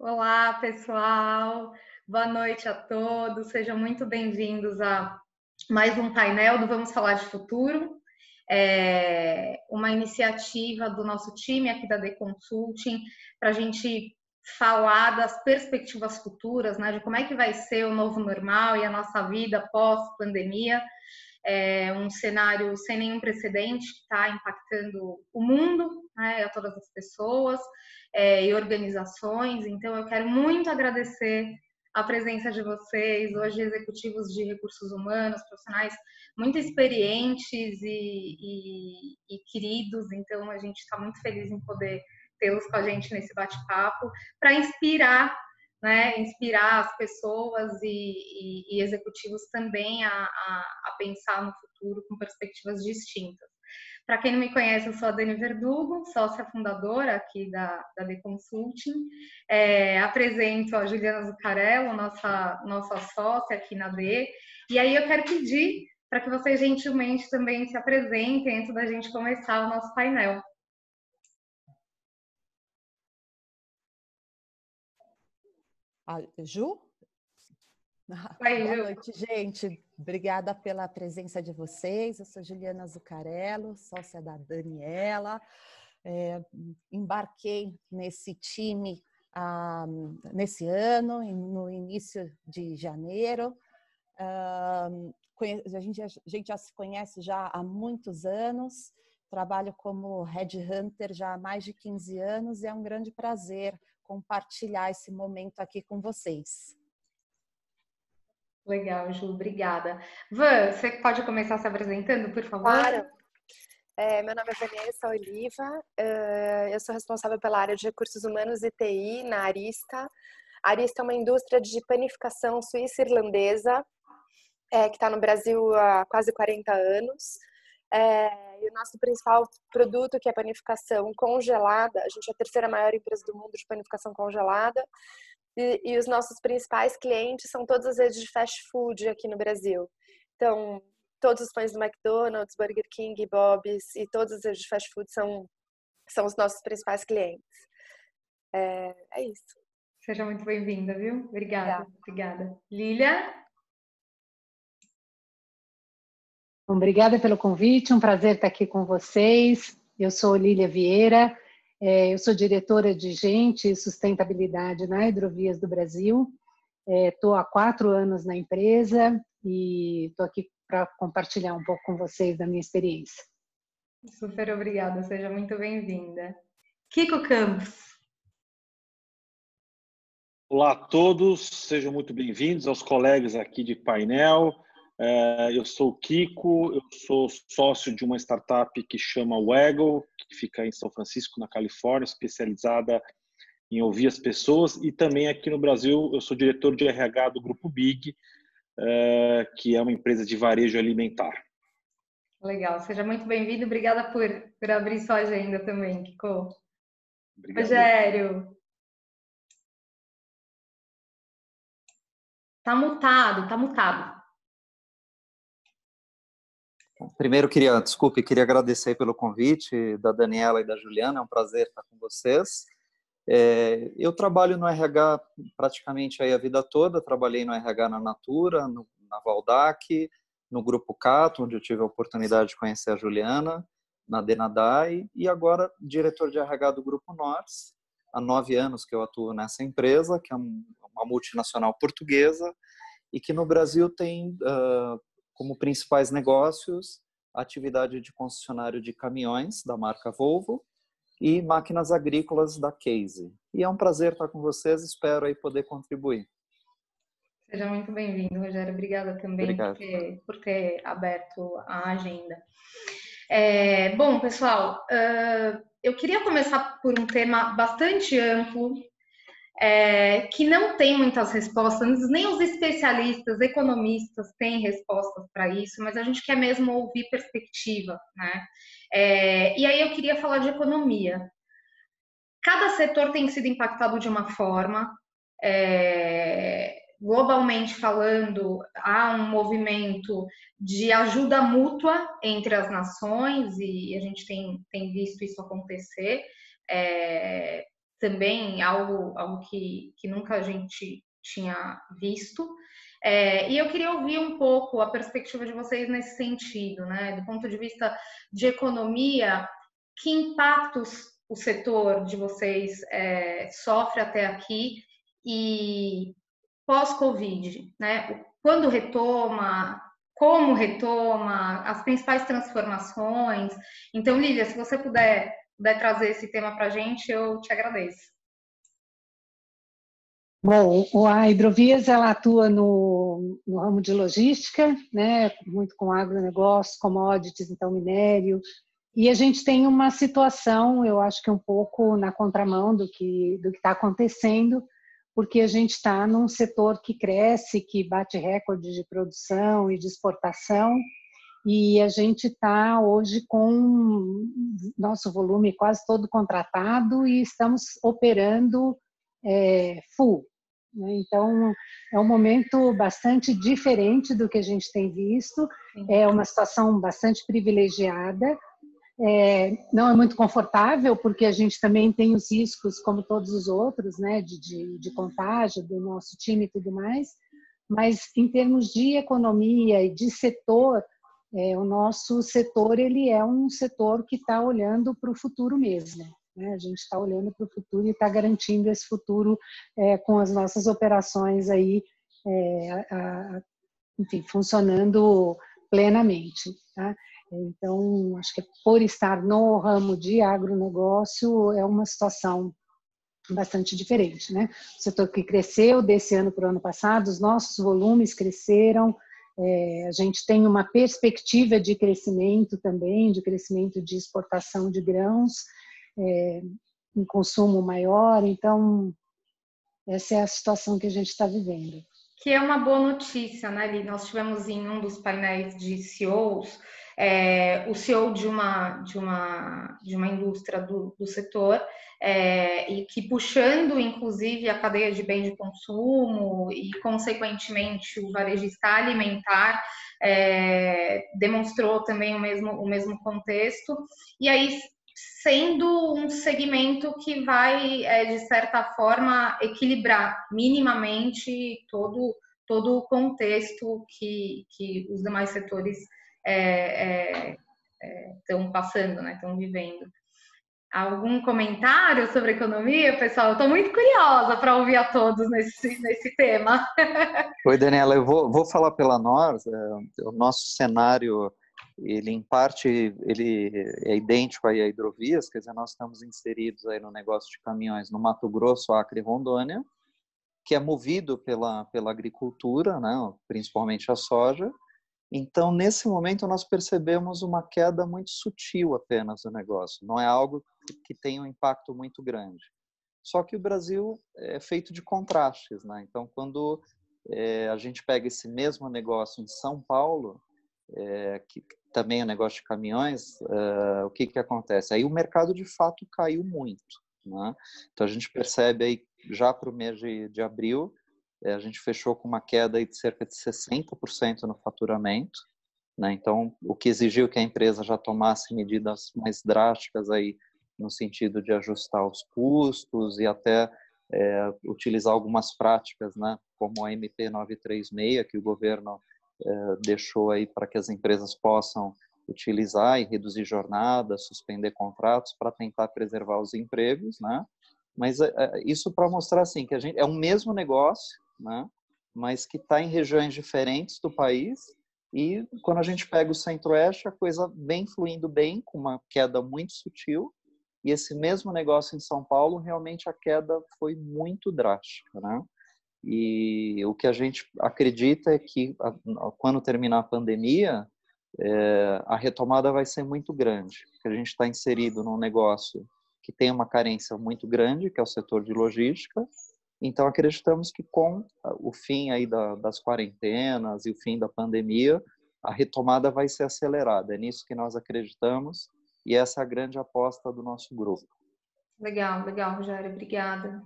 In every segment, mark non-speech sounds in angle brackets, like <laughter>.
Olá, pessoal. Boa noite a todos. Sejam muito bem-vindos a mais um painel do Vamos Falar de Futuro. É uma iniciativa do nosso time aqui da The Consulting para a gente falar das perspectivas futuras, né, de como é que vai ser o novo normal e a nossa vida pós-pandemia. É um cenário sem nenhum precedente que está impactando o mundo, né, a todas as pessoas é, e organizações. Então, eu quero muito agradecer a presença de vocês, hoje executivos de recursos humanos, profissionais muito experientes e, e, e queridos. Então, a gente está muito feliz em poder tê-los com a gente nesse bate-papo para inspirar, né, inspirar as pessoas e, e, e executivos também a, a, a, pensar no futuro com perspectivas distintas. Para quem não me conhece, eu sou a Dani Verdugo, sócia fundadora aqui da, da The Consulting. É, apresento a Juliana Zucarello, nossa, nossa sócia aqui na D. E aí eu quero pedir para que vocês gentilmente também se apresentem antes da gente começar o nosso painel. A Ju? <laughs> Oi, Boa noite, gente. Obrigada pela presença de vocês. Eu sou Juliana Zucarello, sócia da Daniela. É, embarquei nesse time ah, nesse ano, no início de janeiro. Ah, a, gente, a gente já se conhece já há muitos anos. Trabalho como headhunter já há mais de 15 anos e é um grande prazer compartilhar esse momento aqui com vocês. Legal, Ju, obrigada. Van, você pode começar se apresentando, por favor? Claro. É, meu nome é Vanessa Oliva, eu sou responsável pela área de recursos humanos e TI na Arista. A Arista é uma indústria de panificação suíça-irlandesa é, que está no Brasil há quase 40 anos. É, e o nosso principal produto, que é a panificação congelada, a gente é a terceira maior empresa do mundo de panificação congelada, e, e os nossos principais clientes são todas as redes de fast food aqui no Brasil. Então, todos os pães do McDonald's, Burger King, Bob's e todas as redes de fast food são, são os nossos principais clientes. É, é isso. Seja muito bem-vinda, viu? Obrigada. Obrigada. Obrigada. Lilia? Obrigada pelo convite, um prazer estar aqui com vocês. Eu sou Lília Vieira, é, eu sou diretora de Gente e Sustentabilidade na Hidrovias do Brasil. Estou é, há quatro anos na empresa e estou aqui para compartilhar um pouco com vocês da minha experiência. Super obrigada, seja muito bem-vinda. Kiko Campos. Olá a todos, sejam muito bem-vindos aos colegas aqui de painel. É, eu sou o Kiko, eu sou sócio de uma startup que chama Waggle, que fica em São Francisco, na Califórnia, especializada em ouvir as pessoas. E também aqui no Brasil, eu sou diretor de RH do Grupo Big, é, que é uma empresa de varejo alimentar. Legal, seja muito bem-vindo. Obrigada por, por abrir sua agenda também, Kiko. Obrigado. Rogério. Tá mutado, tá mutado. Primeiro, queria, desculpe, queria agradecer pelo convite da Daniela e da Juliana, é um prazer estar com vocês. É, eu trabalho no RH praticamente aí a vida toda, trabalhei no RH na Natura, no, na Valdac, no Grupo Cato, onde eu tive a oportunidade de conhecer a Juliana, na Denadai, e agora diretor de RH do Grupo Norte. Há nove anos que eu atuo nessa empresa, que é uma multinacional portuguesa, e que no Brasil tem uh, como principais negócios atividade de concessionário de caminhões da marca Volvo e máquinas agrícolas da Case. E é um prazer estar com vocês, espero aí poder contribuir. Seja muito bem-vindo, Rogério. Obrigada também por ter, por ter, aberto a agenda. É, bom, pessoal, uh, eu queria começar por um tema bastante amplo, é, que não tem muitas respostas, nem os especialistas, economistas têm respostas para isso, mas a gente quer mesmo ouvir perspectiva, né? É, e aí eu queria falar de economia. Cada setor tem sido impactado de uma forma. É, globalmente falando, há um movimento de ajuda mútua entre as nações e a gente tem, tem visto isso acontecer. É, também, algo, algo que, que nunca a gente tinha visto. É, e eu queria ouvir um pouco a perspectiva de vocês nesse sentido, né? Do ponto de vista de economia, que impactos o setor de vocês é, sofre até aqui e pós-Covid, né? Quando retoma, como retoma, as principais transformações. Então, Lília, se você puder, puder trazer esse tema para a gente, eu te agradeço. Bom, a Hidrovias ela atua no, no ramo de logística, né, muito com agronegócio, commodities, então minério, e a gente tem uma situação, eu acho que um pouco na contramão do que do está acontecendo, porque a gente está num setor que cresce, que bate recorde de produção e de exportação, e a gente está hoje com nosso volume quase todo contratado e estamos operando é, full. Né? Então, é um momento bastante diferente do que a gente tem visto, é uma situação bastante privilegiada, é, não é muito confortável, porque a gente também tem os riscos, como todos os outros, né, de, de, de contágio do nosso time e tudo mais, mas em termos de economia e de setor, é, o nosso setor ele é um setor que está olhando para o futuro mesmo. Né? A gente está olhando para o futuro e está garantindo esse futuro é, com as nossas operações aí, é, a, enfim, funcionando plenamente. Tá? Então, acho que por estar no ramo de agronegócio é uma situação bastante diferente, né? O setor que cresceu desse ano para o ano passado, os nossos volumes cresceram, é, a gente tem uma perspectiva de crescimento também, de crescimento de exportação de grãos, é, em consumo maior, então essa é a situação que a gente está vivendo. Que é uma boa notícia, né, Li? Nós tivemos em um dos painéis de CEOs é, o CEO de uma, de uma, de uma indústria do, do setor, é, e que puxando inclusive a cadeia de bem de consumo e, consequentemente, o varejista alimentar, é, demonstrou também o mesmo, o mesmo contexto. E aí, sendo um segmento que vai, é, de certa forma, equilibrar minimamente todo, todo o contexto que, que os demais setores estão é, é, passando, né? Estão vivendo. Algum comentário sobre economia, pessoal? Estou muito curiosa para ouvir a todos nesse, nesse tema. <laughs> Oi, Daniela, eu vou, vou falar pela nós. É, o nosso cenário, ele em parte, ele é idêntico aí a hidrovias, quer dizer, nós estamos inseridos aí no negócio de caminhões no Mato Grosso, Acre e Rondônia, que é movido pela, pela agricultura, né, principalmente a soja, então, nesse momento, nós percebemos uma queda muito sutil apenas do negócio, não é algo que tem um impacto muito grande. Só que o Brasil é feito de contrastes, né? Então, quando é, a gente pega esse mesmo negócio em São Paulo, é, que também é um negócio de caminhões, é, o que, que acontece? Aí o mercado de fato caiu muito. Né? Então, a gente percebe aí já para o mês de, de abril a gente fechou com uma queda de cerca de 60% no faturamento. Né? Então, o que exigiu que a empresa já tomasse medidas mais drásticas aí no sentido de ajustar os custos e até é, utilizar algumas práticas, né, como a MP 936 que o governo é, deixou aí para que as empresas possam utilizar e reduzir jornadas, suspender contratos para tentar preservar os empregos, né? Mas é, é isso para mostrar assim que a gente é um mesmo negócio, né? mas que está em regiões diferentes do país. E quando a gente pega o centro-oeste, a coisa vem fluindo bem, com uma queda muito sutil. E esse mesmo negócio em São Paulo, realmente a queda foi muito drástica. Né? E o que a gente acredita é que quando terminar a pandemia, é, a retomada vai ser muito grande, porque a gente está inserido num negócio que tem uma carência muito grande, que é o setor de logística, então, acreditamos que com ah, o fim aí da, das quarentenas e o fim da pandemia, a retomada vai ser acelerada. É nisso que nós acreditamos e essa é a grande aposta do nosso grupo. Legal, legal, Rogério. Obrigada.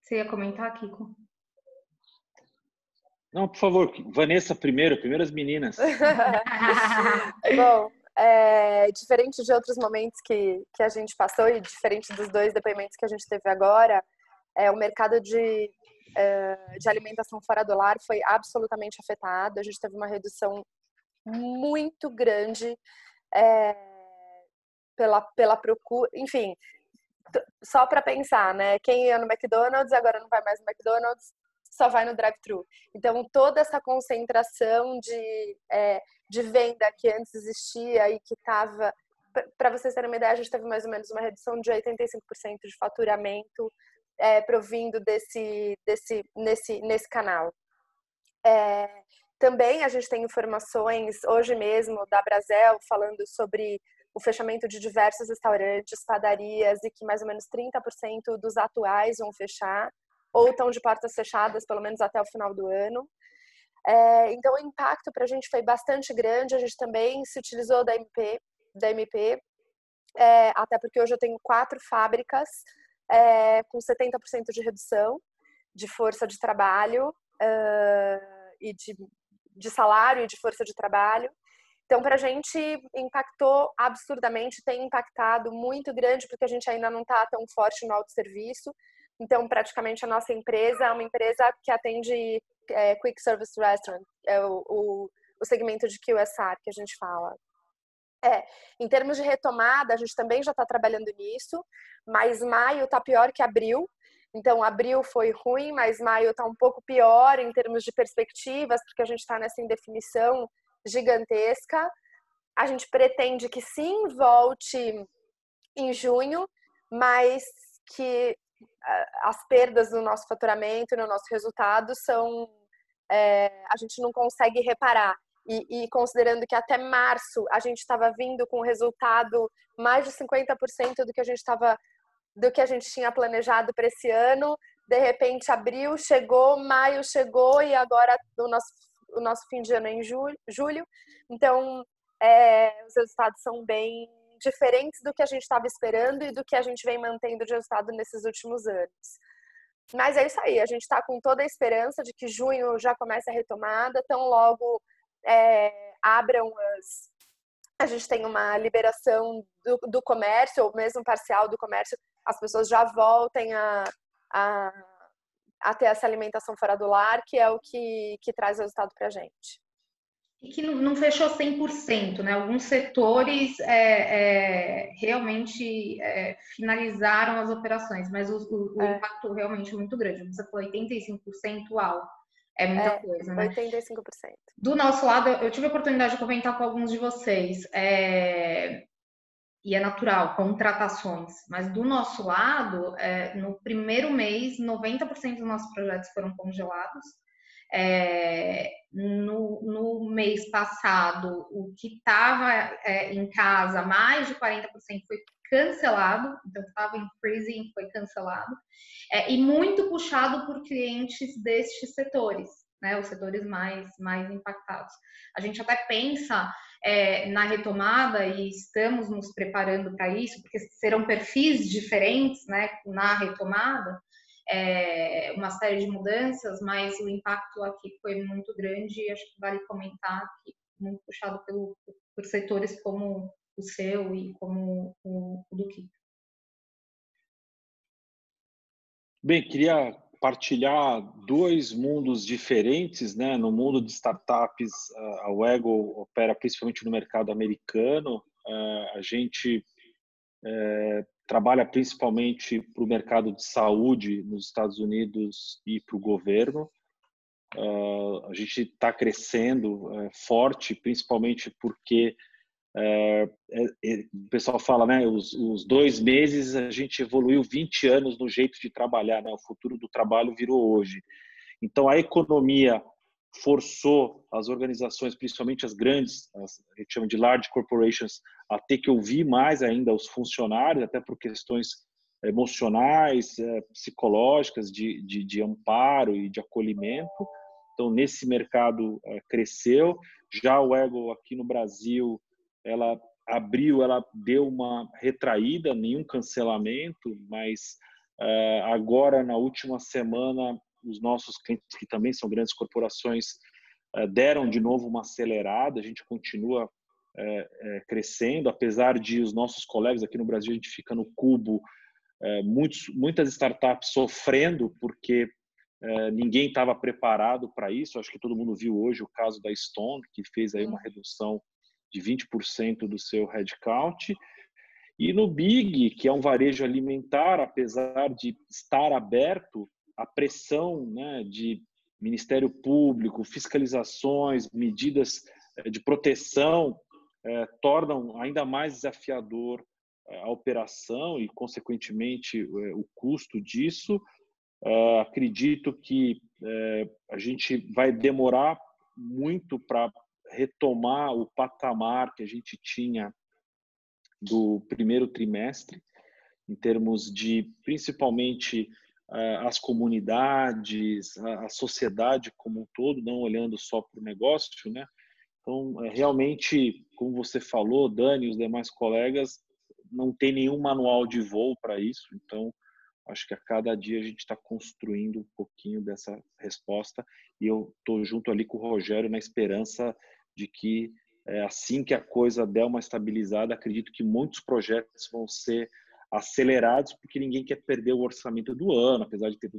Você ia comentar, Kiko? Não, por favor, Vanessa primeiro, primeiras meninas. <laughs> Bom, é, diferente de outros momentos que, que a gente passou e diferente dos dois depoimentos que a gente teve agora, é, o mercado de, é, de alimentação fora do lar foi absolutamente afetado. A gente teve uma redução muito grande é, pela, pela procura. Enfim, só para pensar, né? Quem ia no McDonald's agora não vai mais no McDonald's, só vai no drive-thru. Então, toda essa concentração de, é, de venda que antes existia e que estava. Para vocês terem uma ideia, a gente teve mais ou menos uma redução de 85% de faturamento é, provindo desse, desse, nesse, nesse canal. É, também a gente tem informações hoje mesmo da Brasel falando sobre o fechamento de diversos restaurantes, padarias e que mais ou menos 30% dos atuais vão fechar ou estão de portas fechadas, pelo menos até o final do ano. É, então, o impacto para a gente foi bastante grande. A gente também se utilizou da MP, da MP é, até porque hoje eu tenho quatro fábricas é, com 70% de redução de força de trabalho uh, e de, de salário e de força de trabalho. Então, para a gente impactou absurdamente, tem impactado muito grande, porque a gente ainda não está tão forte no autosserviço. Então, praticamente a nossa empresa é uma empresa que atende é, Quick Service Restaurant, é o, o, o segmento de QSR que a gente fala. É, em termos de retomada, a gente também já está trabalhando nisso, mas maio está pior que abril. Então, abril foi ruim, mas maio está um pouco pior em termos de perspectivas, porque a gente está nessa indefinição gigantesca. A gente pretende que sim volte em junho, mas que as perdas no nosso faturamento, no nosso resultado, são é, a gente não consegue reparar. E, e, considerando que até março a gente estava vindo com resultado mais de 50% do que a gente estava do que a gente tinha planejado para esse ano, de repente abril chegou, maio chegou e agora o nosso o nosso fim de ano é em julho. julho. Então, é, os resultados são bem diferentes do que a gente estava esperando e do que a gente vem mantendo de resultado nesses últimos anos. Mas é isso aí, a gente está com toda a esperança de que junho já comece a retomada, tão logo é, abram as. A gente tem uma liberação do, do comércio, ou mesmo parcial do comércio, as pessoas já voltem a, a, a ter essa alimentação fora do lar, que é o que, que traz resultado para a gente e que não fechou 100%, né? Alguns setores é, é, realmente é, finalizaram as operações, mas o, o, o é. impacto realmente é muito grande. Você falou 85% alto. É muita é, coisa, né? 85%. Do nosso lado, eu tive a oportunidade de comentar com alguns de vocês. É, e é natural, contratações. Mas do nosso lado, é, no primeiro mês, 90% dos nossos projetos foram congelados. É, no, no, mês passado, o que estava é, em casa, mais de 40% foi cancelado, então estava em freezing, foi cancelado, é, e muito puxado por clientes destes setores, né, os setores mais, mais impactados. A gente até pensa é, na retomada e estamos nos preparando para isso, porque serão perfis diferentes né, na retomada, é, uma série de mudanças, mas o impacto aqui foi muito grande e acho que vale comentar que muito puxado pelo, por setores como o seu e como o, o do Kiko. Bem, queria partilhar dois mundos diferentes, né? No mundo de startups, a Wego opera principalmente no mercado americano. A gente é, trabalha principalmente para o mercado de saúde nos Estados Unidos e para o governo. Uh, a gente está crescendo uh, forte, principalmente porque uh, é, o pessoal fala, né, os, os, dois meses a gente evoluiu 20 anos no jeito de trabalhar, né, o futuro do trabalho virou hoje. Então a economia forçou as organizações, principalmente as grandes, as, a gente chama de large corporations, a ter que ouvir mais ainda os funcionários, até por questões emocionais, é, psicológicas, de, de, de amparo e de acolhimento. Então, nesse mercado é, cresceu. Já o Ego aqui no Brasil, ela abriu, ela deu uma retraída, nenhum cancelamento, mas é, agora, na última semana, os nossos clientes, que também são grandes corporações, deram de novo uma acelerada. A gente continua é, crescendo, apesar de os nossos colegas aqui no Brasil, a gente fica no cubo, muitos, muitas startups sofrendo porque ninguém estava preparado para isso. Acho que todo mundo viu hoje o caso da Stone, que fez aí uma redução de 20% do seu headcount. E no Big, que é um varejo alimentar, apesar de estar aberto, a pressão né, de Ministério Público, fiscalizações, medidas eh, de proteção é, tornam ainda mais desafiador eh, a operação e, consequentemente, o custo disso. Acredito que a gente vai demorar muito para retomar o patamar que a gente tinha do primeiro trimestre, em termos de, principalmente, as comunidades, a sociedade como um todo, não olhando só para o negócio, né? Então, é, realmente, como você falou, Dani e os demais colegas, não tem nenhum manual de voo para isso. Então, acho que a cada dia a gente está construindo um pouquinho dessa resposta e eu estou junto ali com o Rogério na esperança de que é, assim que a coisa der uma estabilizada, acredito que muitos projetos vão ser acelerados, porque ninguém quer perder o orçamento do ano, apesar de ter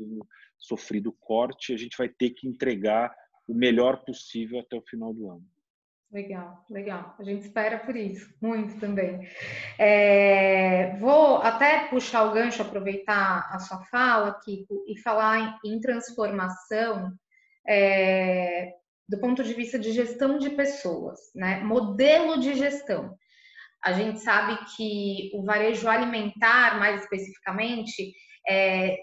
sofrido corte, a gente vai ter que entregar o melhor possível até o final do ano. Legal, legal. A gente espera por isso, muito também. É, vou até puxar o gancho, aproveitar a sua fala, Kiko, e falar em, em transformação é, do ponto de vista de gestão de pessoas, né? Modelo de gestão. A gente sabe que o varejo alimentar, mais especificamente, é,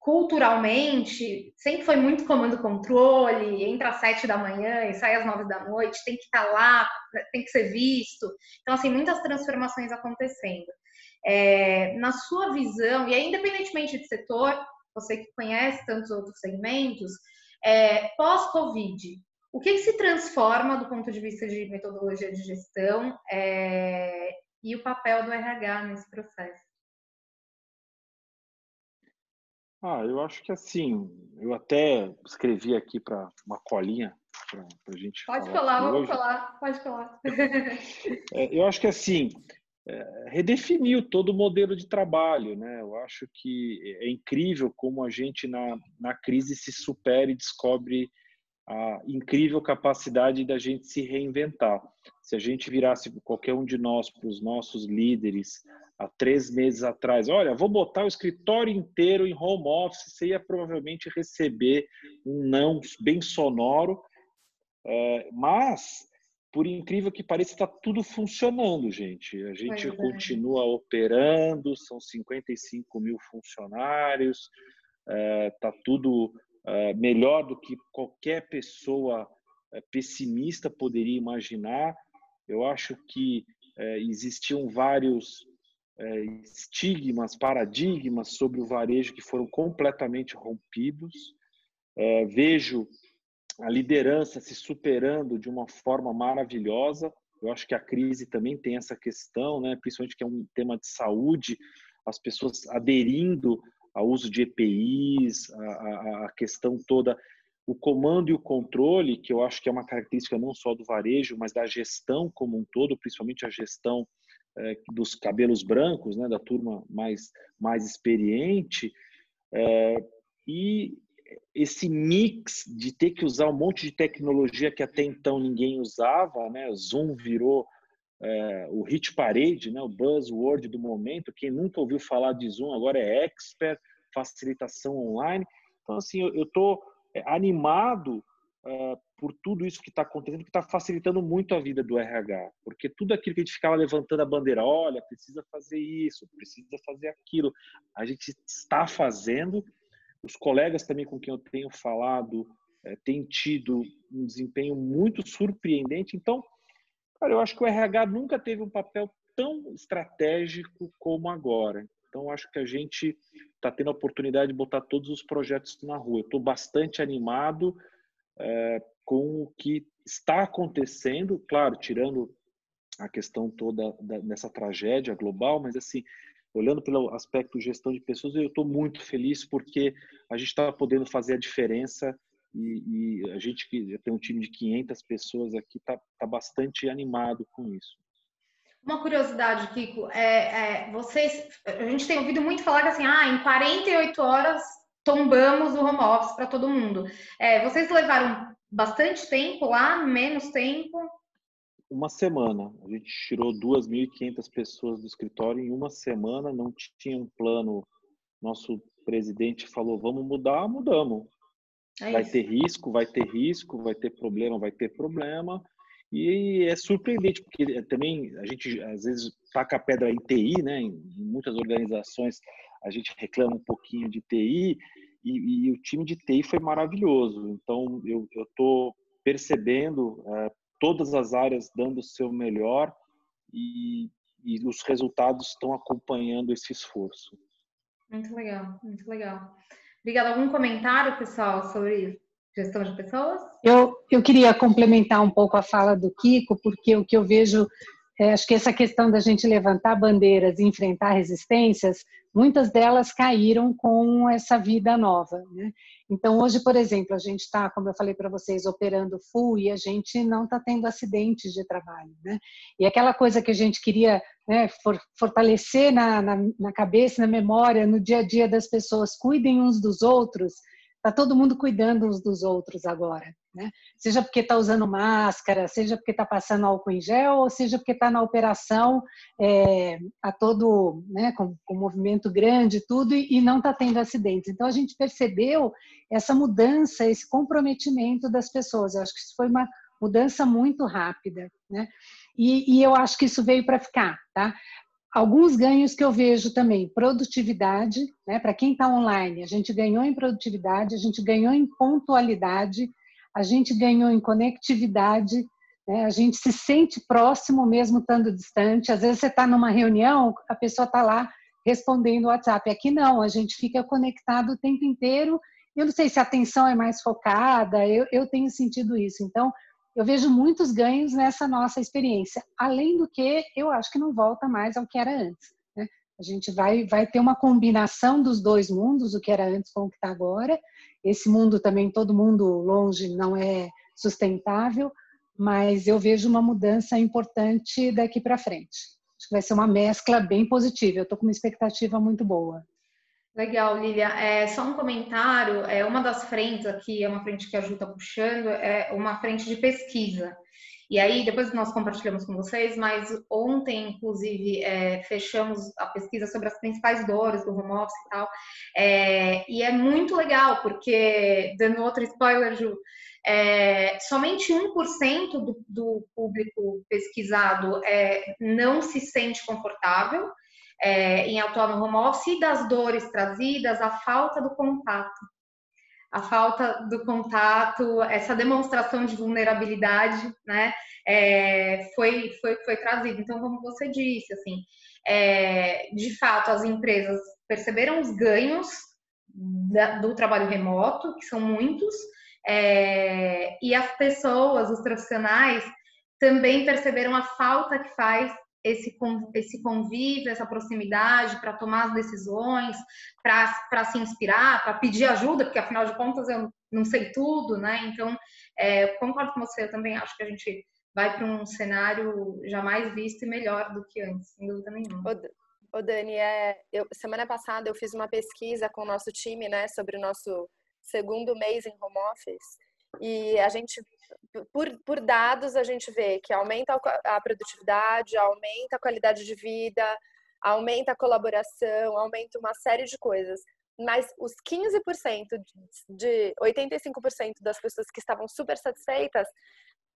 culturalmente, sempre foi muito comando-controle, entra às sete da manhã e sai às nove da noite, tem que estar tá lá, tem que ser visto. Então, assim, muitas transformações acontecendo. É, na sua visão, e aí, independentemente de setor, você que conhece tantos outros segmentos, é, pós-Covid, o que, que, se transforma do ponto de vista de metodologia de gestão é, e o papel do RH nesse processo? Ah, eu acho que assim, eu até escrevi aqui para uma colinha para a gente. Pode falar, vamos hoje. falar, pode falar. <laughs> É, eu acho que assim, é, redefiniu todo o modelo de trabalho, né? Eu acho que é incrível como a gente na, na crise se supera e descobre a incrível capacidade da gente se reinventar. Se a gente virasse qualquer um de nós para os nossos líderes há três meses atrás, olha, vou botar o escritório inteiro em home office, você ia provavelmente receber um não bem sonoro, é, mas por incrível que pareça, está tudo funcionando, gente. A gente é. continua operando, são 55 mil funcionários, está é, tudo é, melhor do que qualquer pessoa é, pessimista poderia imaginar. Eu acho que é, existiam vários estigmas, paradigmas sobre o varejo que foram completamente rompidos. vejo a liderança se superando de uma forma maravilhosa. Eu acho que a crise também tem essa questão, né? principalmente que é um tema de saúde, as pessoas aderindo ao uso de EPIs, a, a, a questão toda, o comando e o controle, que eu acho que é uma característica não só do varejo, mas da gestão como um todo, principalmente a gestão é, dos cabelos brancos, né, da turma mais, mais experiente, é, e esse mix de ter que usar um monte de tecnologia que até então ninguém usava, né? Zoom virou é, o hit parade, né, o buzzword do momento. Quem nunca ouviu falar de Zoom agora é expert, facilitação online. Então, assim, eu estou é, animado é, por tudo isso que está acontecendo, que está facilitando muito a vida do RH, porque tudo aquilo que a gente ficava levantando a bandeira, olha, precisa fazer isso, precisa fazer aquilo, a gente está fazendo. Os colegas também com quem eu tenho falado é, têm tido um desempenho muito surpreendente. Então, Eu acho que o RH nunca teve um papel tão estratégico como agora. Então, acho que a gente está tendo a oportunidade de botar todos os projetos na rua. Estou bastante animado é, com o que está acontecendo, claro, tirando a questão toda da, dessa tragédia global, mas assim, olhando pelo aspecto gestão de pessoas, eu estou muito feliz porque a gente está podendo fazer a diferença e, e a gente que tem um time de 500 pessoas aqui está tá bastante animado com isso. Uma curiosidade, Kiko, é, é, vocês, a gente tem ouvido muito falar que assim, ah, em 48 horas tombamos o home office para todo mundo. É, vocês levaram bastante tempo lá, menos tempo? Uma semana. A gente tirou 2.500 pessoas do escritório em uma semana, não tinha um plano. Nosso presidente falou: vamos mudar, mudamos. É vai ter risco, vai ter risco, vai ter problema, vai ter problema. E é surpreendente, porque também a gente às vezes taca a pedra em TI, né? Em muitas organizações a gente reclama um pouquinho de TI e, e o time de TI foi maravilhoso. Então eu estou percebendo é, todas as áreas dando o seu melhor e, e os resultados estão acompanhando esse esforço. Muito legal, muito legal. Obrigada. Algum comentário, pessoal, sobre gestão de pessoas? Eu, eu queria complementar um pouco a fala do Kiko, porque o que eu vejo, é, acho que essa questão da gente levantar bandeiras e enfrentar resistências, muitas delas caíram com essa vida nova. Né? Então, hoje, por exemplo, a gente está, como eu falei para vocês, operando full e a gente não está tendo acidentes de trabalho. Né? E aquela coisa que a gente queria né, for, fortalecer na, na, na cabeça, na memória, no dia a dia das pessoas, cuidem uns dos outros, Está todo mundo cuidando uns dos outros agora, né? Seja porque está usando máscara, seja porque está passando álcool em gel, ou seja porque está na operação é, a todo, né, com, com movimento grande tudo e, e não está tendo acidentes. Então a gente percebeu essa mudança, esse comprometimento das pessoas. Eu acho que isso foi uma mudança muito rápida, né? E, e eu acho que isso veio para ficar, tá? Alguns ganhos que eu vejo também, produtividade, né? Para quem está online, a gente ganhou em produtividade, a gente ganhou em pontualidade, a gente ganhou em conectividade, né? a gente se sente próximo mesmo estando distante. Às vezes você está numa reunião, a pessoa está lá respondendo o WhatsApp. Aqui não, a gente fica conectado o tempo inteiro. Eu não sei se a atenção é mais focada, eu, eu tenho sentido isso. Então, eu vejo muitos ganhos nessa nossa experiência. Além do que, eu acho que não volta mais ao que era antes. Né? A gente vai, vai ter uma combinação dos dois mundos, o que era antes com o que está agora. Esse mundo também, todo mundo longe, não é sustentável, mas eu vejo uma mudança importante daqui para frente. Acho que vai ser uma mescla bem positiva. Eu estou com uma expectativa muito boa. Legal, Lilia. É, só um comentário. É, uma das frentes aqui, é uma frente que a Ju está puxando, é uma frente de pesquisa. E aí, depois nós compartilhamos com vocês, mas ontem, inclusive, é, fechamos a pesquisa sobre as principais dores do home office e tal. É, e é muito legal, porque, dando outro spoiler, Ju, é, somente 1% do, do público pesquisado é, não se sente confortável é, em atuar no home office e das dores trazidas, a falta do contato. A falta do contato, essa demonstração de vulnerabilidade, né, é, foi, foi, foi trazida. Então, como você disse, assim, é, de fato, as empresas perceberam os ganhos da, do trabalho remoto, que são muitos, é, e as pessoas, os profissionais, também perceberam a falta que faz esse, esse convívio, essa proximidade para tomar as decisões, para se inspirar, para pedir ajuda, porque afinal de contas eu não sei tudo, né? Então, é, concordo com você, eu também acho que a gente vai para um cenário jamais visto e melhor do que antes, sem dúvida nenhuma. Ô, Dani, é, eu, semana passada eu fiz uma pesquisa com o nosso time, né, sobre o nosso segundo mês em home office, e a gente por, por dados, a gente vê que aumenta a produtividade, aumenta a qualidade de vida, aumenta a colaboração, aumenta uma série de coisas. Mas os 15% de 85% das pessoas que estavam super satisfeitas,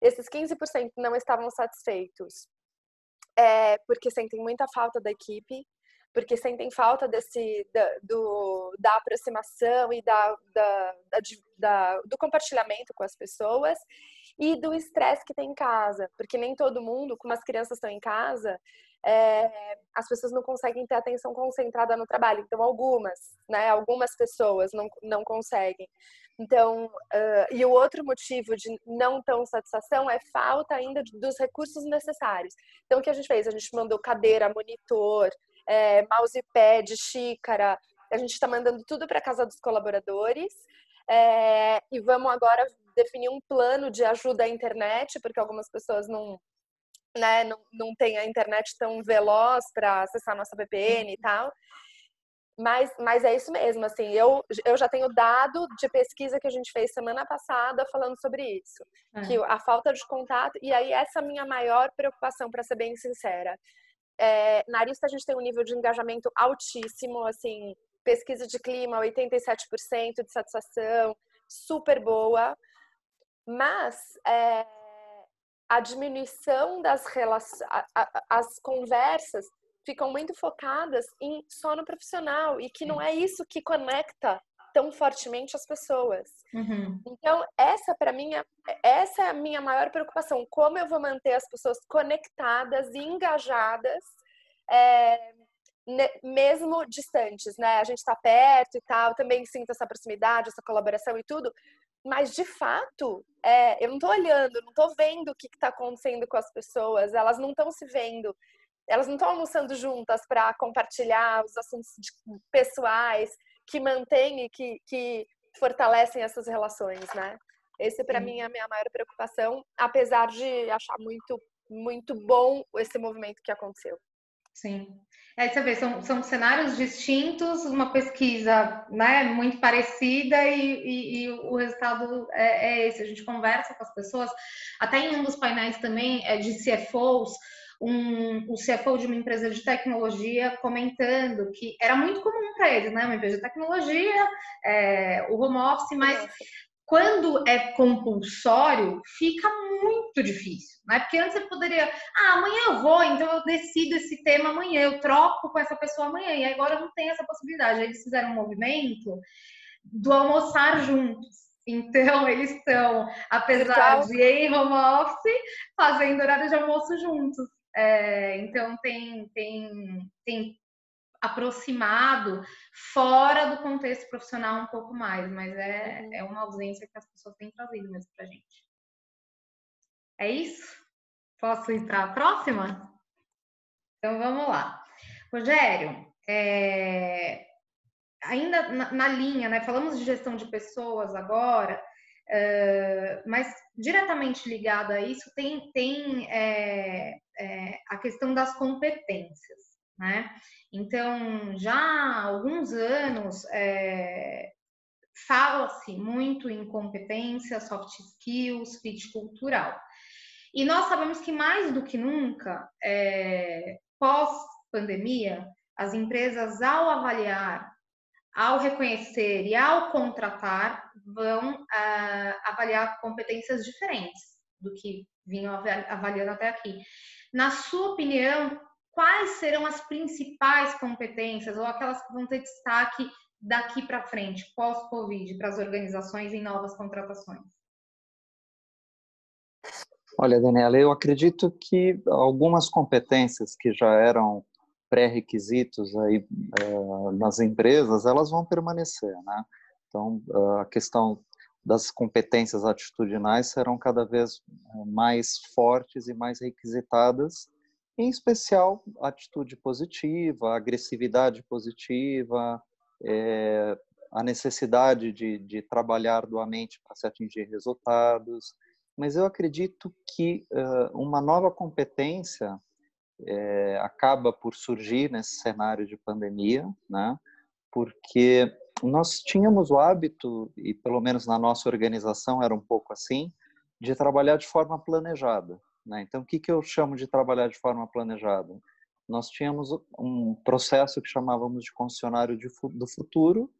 esses 15% não estavam satisfeitos. É, porque sentem muita falta da equipe, porque sentem falta desse da, do, da aproximação e da, da, da, do compartilhamento com as pessoas e do estresse que tem em casa, porque nem todo mundo, como as crianças estão em casa, é, as pessoas não conseguem ter atenção concentrada no trabalho. Então, algumas, né, algumas pessoas não, não conseguem. Então, uh, e o outro motivo de não tão satisfação é falta ainda dos recursos necessários. Então, o que a gente fez? A gente mandou cadeira, monitor, é, mousepad, xícara, a gente está mandando tudo para casa dos colaboradores É, e vamos agora definir um plano de ajuda à internet, porque algumas pessoas não, né, não, não têm a internet tão veloz para acessar nossa VPN e tal. Mas, mas é isso mesmo, assim, eu, eu já tenho dado de pesquisa que a gente fez semana passada falando sobre isso. É. Que a falta de contato, e aí essa é a minha maior preocupação, para ser bem sincera. É, na Arista a gente tem um nível de engajamento altíssimo, assim, pesquisa de clima, 87% de satisfação, super boa, mas é, a diminuição das relações, as conversas ficam muito focadas em sono profissional e que não é isso que conecta tão fortemente as pessoas. Uhum. Então, essa para mim, é, essa é a minha maior preocupação, como eu vou manter as pessoas conectadas e engajadas, é, mesmo distantes, né? A gente está perto e tal, também sinto essa proximidade, essa colaboração e tudo, mas de fato, é, eu não estou olhando, não estou vendo o que está acontecendo com as pessoas, elas não estão se vendo elas não estão almoçando juntas para compartilhar os assuntos pessoais que mantêm e que, que fortalecem essas relações, né? Esse para mim é a minha maior preocupação, apesar de achar muito muito bom esse movimento que aconteceu. Sim. É, você vê, são, são cenários distintos, uma pesquisa né, muito parecida e, e, e o resultado é, é, esse. A gente conversa com as pessoas, até em um dos painéis também é de CFOs, um, o CFO de uma empresa de tecnologia comentando que era muito comum para eles, né? Uma empresa de tecnologia, é, o home office, mas quando é compulsório, fica muito difícil, né? Porque antes você poderia, ah, amanhã eu vou, então eu decido esse tema amanhã, eu troco com essa pessoa amanhã, e agora não tem essa possibilidade. Eles fizeram um movimento do almoçar juntos. Então, <laughs> eles estão, apesar de ir em home office, fazendo horário de almoço juntos. É, então tem, tem, tem aproximado fora do contexto profissional um pouco mais, mas é, uhum. é uma ausência que as pessoas têm trazido mesmo para a gente. É isso? Posso ir para a próxima? Então vamos lá. Rogério, é, ainda na, na, linha, né? Falamos de gestão de pessoas agora, é, mas diretamente ligado a isso tem, tem é, é, a questão das competências, né? Então, já há alguns anos é, fala-se muito em competência, soft skills, fit cultural. E nós sabemos que mais do que nunca, é, pós-pandemia, as empresas, ao avaliar, ao reconhecer e ao contratar, vão uh, avaliar competências diferentes do que vinham avaliando até aqui. Na sua opinião, quais serão as principais competências ou aquelas que vão ter destaque daqui para frente, pós-Covid, para as organizações em novas contratações? Olha, Daniela, eu acredito que algumas competências que já eram pré-requisitos aí uh, nas empresas, elas vão permanecer, né? Então, uh, a questão das competências atitudinais serão cada vez eh, mais fortes e mais requisitadas, em especial atitude positiva, agressividade positiva, é, a necessidade de, de trabalhar doamente para se atingir resultados. Mas eu acredito que uh, uma nova competência é, acaba por surgir nesse cenário de pandemia, né? porque nós tínhamos o hábito, e pelo menos na nossa organização era um pouco assim, de trabalhar de forma planejada. Né? Então, o que, que eu chamo de trabalhar de forma planejada? Nós tínhamos um processo que chamávamos de concessionário de, do futuro,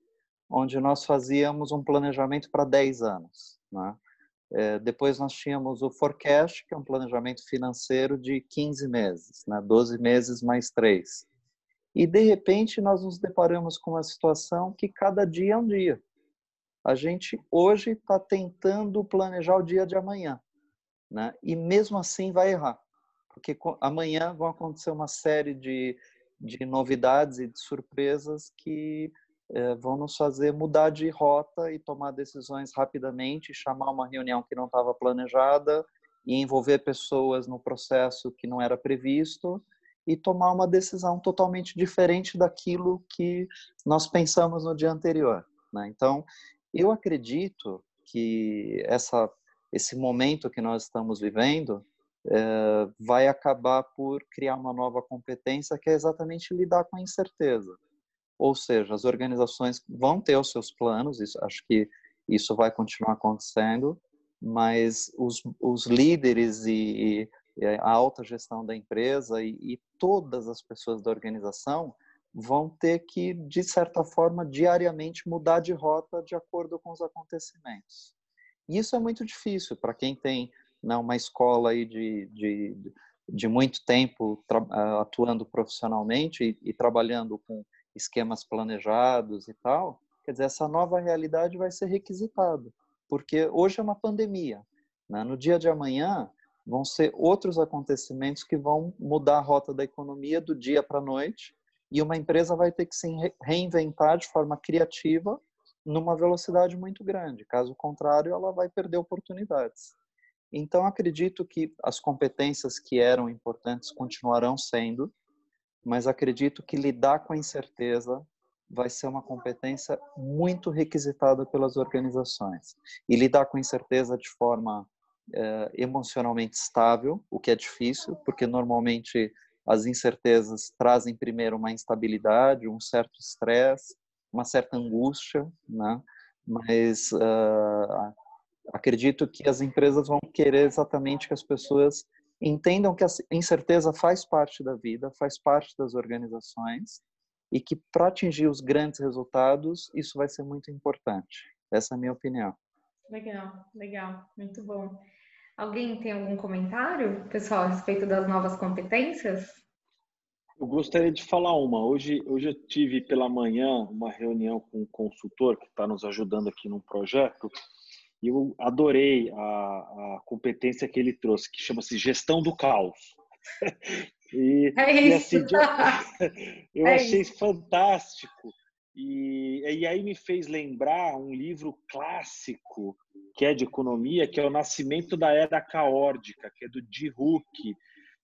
onde nós fazíamos um planejamento para 10 anos. Né? É, depois nós tínhamos o forecast, que é um planejamento financeiro de 15 meses, né? 12 meses mais 3. E de repente nós nos deparamos com uma situação que cada dia é um dia. A gente hoje está tentando planejar o dia de amanhã, né? E mesmo assim vai errar, porque amanhã vão acontecer uma série de, de novidades e de surpresas que é, vão nos fazer mudar de rota e tomar decisões rapidamente, chamar uma reunião que não estava planejada e envolver pessoas no processo que não era previsto e tomar uma decisão totalmente diferente daquilo que nós pensamos no dia anterior. Né? Então, Eu acredito que essa, esse momento que nós estamos vivendo é, vai acabar por criar uma nova competência que é exatamente lidar com a incerteza. Ou seja, as organizações vão ter os seus planos, isso, acho que isso vai continuar acontecendo, mas os, os líderes e, e, a alta gestão da empresa e, e todas as pessoas da organização vão ter que, de certa forma, diariamente mudar de rota de acordo com os acontecimentos. Isso é muito difícil para quem tem né, uma escola aí de, de, de muito tempo ah, atuando profissionalmente e, e trabalhando com esquemas planejados e tal. Quer dizer, essa nova realidade vai ser requisitada, porque hoje é uma pandemia. Né? No dia de amanhã, vão ser outros acontecimentos que vão mudar a rota da economia do dia para a noite e uma empresa vai ter que se reinventar de forma criativa numa velocidade muito grande. Caso contrário, ela vai perder oportunidades. Então, acredito que as competências que eram importantes continuarão sendo, mas acredito que lidar com a incerteza vai ser uma competência muito requisitada pelas organizações. E lidar com incerteza de forma é, emocionalmente estável, o que é difícil, porque normalmente as incertezas trazem primeiro uma instabilidade, um certo estresse, uma certa angústia, né? Mas uh, acredito que as empresas vão querer exatamente que as pessoas entendam que a incerteza faz parte da vida, faz parte das organizações e que para atingir os grandes resultados isso vai ser muito importante. Essa é a minha opinião. Legal, legal, muito bom. Alguém tem algum comentário, pessoal, a respeito das novas competências? Eu gostaria de falar uma. Hoje, hoje eu tive pela manhã uma reunião com um consultor que está nos ajudando aqui num projeto e eu adorei a, a competência que ele trouxe, que chama-se gestão do caos. <laughs> e, é isso. E assim, <laughs> eu é achei isso. fantástico. E, e aí me fez lembrar um livro clássico que é de economia, que é o Nascimento da Era Caórdica, que é do D. Hook,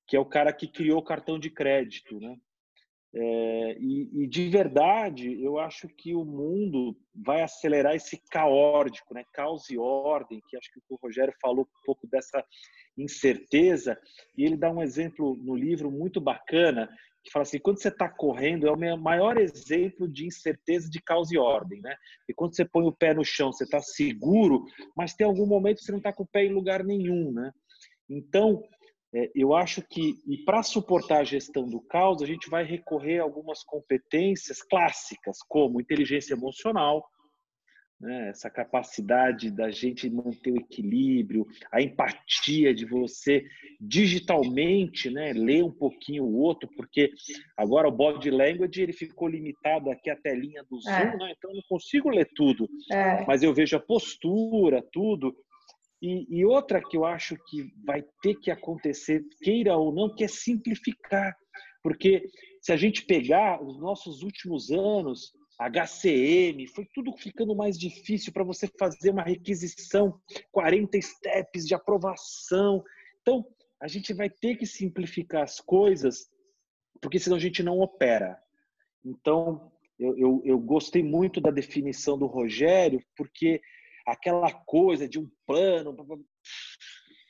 que é o cara que criou o cartão de crédito, né? É, e, e, de verdade, eu acho que o mundo vai acelerar esse caórdico, né? caos e ordem, que acho que o Rogério falou um pouco dessa incerteza, e ele dá um exemplo no livro muito bacana, que fala assim, quando você está correndo, é o maior exemplo de incerteza de caos e ordem, né? E quando você põe o pé no chão, você está seguro, mas tem algum momento que você não está com o pé em lugar nenhum, né? Então, é, eu acho que, e para suportar a gestão do caos, a gente vai recorrer a algumas competências clássicas, como inteligência emocional, né? essa capacidade da gente manter o equilíbrio, a empatia de você digitalmente né? ler um pouquinho o outro, porque agora o body language ele ficou limitado aqui à telinha do Zoom, é. né? então eu não consigo ler tudo, é. mas eu vejo a postura, tudo. E, e, outra que eu acho que vai ter que acontecer, queira ou não, que é simplificar. Porque se a gente pegar os nossos últimos anos, HCM, foi tudo ficando mais difícil para você fazer uma requisição, 40 steps de aprovação. Então, a gente vai ter que simplificar as coisas, porque senão a gente não opera. Então, eu, eu, eu gostei muito da definição do Rogério, porque aquela coisa de um plano,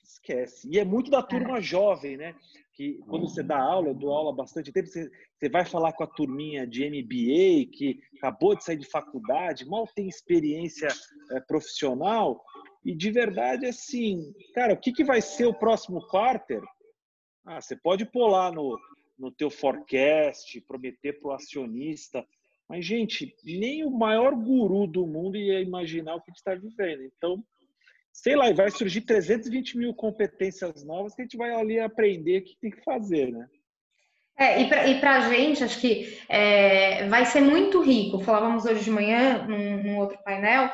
esquece. E é muito da turma é. jovem, né? Que quando você dá aula, eu dou aula há bastante tempo, você, você vai falar com a turminha de MBA que acabou de sair de faculdade, mal tem experiência é, profissional, e de verdade, assim, cara, o que, que vai ser o próximo quarter? Ah, você pode pôr lá no, no teu forecast, prometer para o acionista, mas, gente, nem o maior guru do mundo ia imaginar o que a gente está vivendo. Então, sei lá, vai surgir 320 mil competências novas que a gente vai ali aprender o que tem que fazer, né? É, e para a gente, acho que é, vai ser muito rico. Falávamos hoje de manhã, num, num outro painel,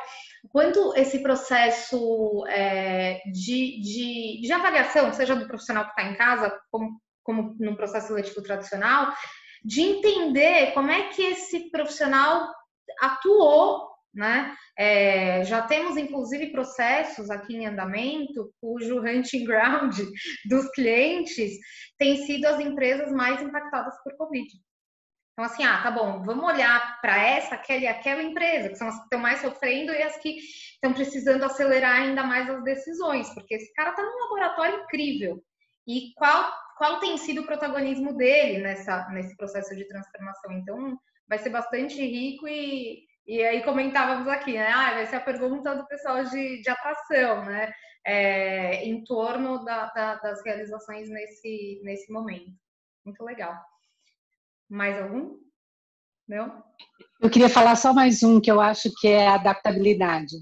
quanto esse processo é, de, de, de, avaliação, seja do profissional que está em casa, como, como no processo seletivo tradicional, de entender como é que esse profissional atuou, né? É, já temos inclusive processos aqui em andamento cujo hunting ground <laughs> dos clientes tem sido as empresas mais impactadas por Covid. Então, assim, ah, tá bom, vamos olhar para essa, aquela e aquela empresa, que são as que estão mais sofrendo e as que estão precisando acelerar ainda mais as decisões, porque esse cara está num laboratório incrível. E qual, qual tem sido o protagonismo dele nessa, nesse processo de transformação? Então, vai ser bastante rico e, e aí comentávamos aqui, né? Ah, vai ser a pergunta do pessoal de, de atração, né? É, em torno da, da, das realizações nesse, nesse momento. Muito legal. Mais algum? Não? Eu queria falar só mais um que eu acho que é a adaptabilidade.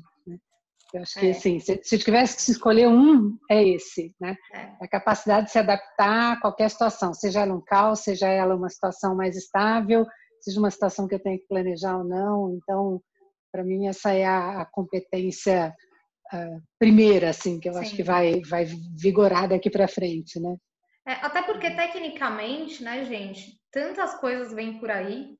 Eu acho que, é. assim, se, se tivesse que escolher um, é esse, né? É. A capacidade de se adaptar a qualquer situação, seja ela um caos, seja ela uma situação mais estável, seja uma situação que eu tenho que planejar ou não. Então, para mim, essa é a, a competência uh, primeira, assim, que eu Sim. acho que vai, vai vigorar daqui para frente, né? É, até porque, tecnicamente, né, gente, tantas coisas vêm por aí,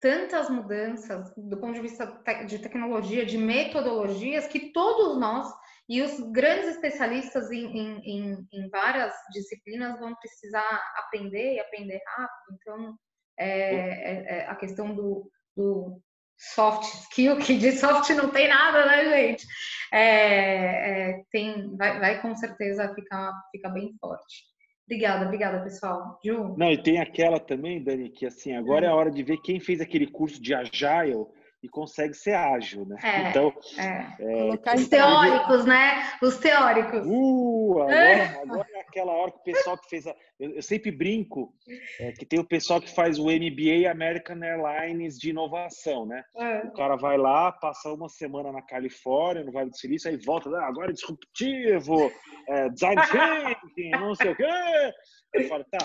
tantas mudanças do ponto de vista de tecnologia, de metodologias, que todos nós e os grandes especialistas em, em, em, várias disciplinas vão precisar aprender e aprender rápido. Então, é, é, é a questão do, do, soft skill, que de soft não tem nada, né, gente? É, é, tem, vai, vai com certeza ficar, ficar bem forte. Obrigada, obrigada, pessoal. Ju? Não, e tem aquela também, Dani, que assim, agora é a hora de ver quem fez aquele curso de Agile e consegue ser ágil, né? É, então, é. É, os teóricos, né? Os teóricos. Uh, agora, <laughs> agora é aquela hora que o pessoal que fez a, eu, eu sempre brinco é, que tem o pessoal que faz o MBA American Airlines de inovação, né? É. O cara vai lá, passa uma semana na Califórnia, no Vale do Silício, aí volta, ah, agora é disruptivo, é, design thinking, não sei o quê. Eu falo, tá,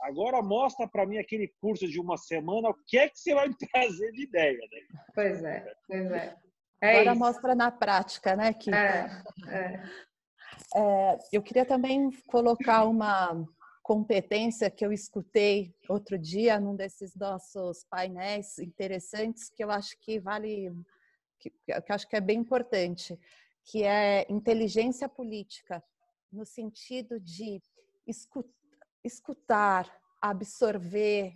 Agora mostra para mim aquele curso de uma semana, o que é que você vai me trazer de ideia? Né? Pois é, pois é. é Agora isso. mostra na prática, né, Kika? É, é. É, eu queria também colocar uma competência que eu escutei outro dia num desses nossos painéis interessantes que eu acho que vale, que, que eu acho que é bem importante, que é inteligência política, no sentido de escutar absorver,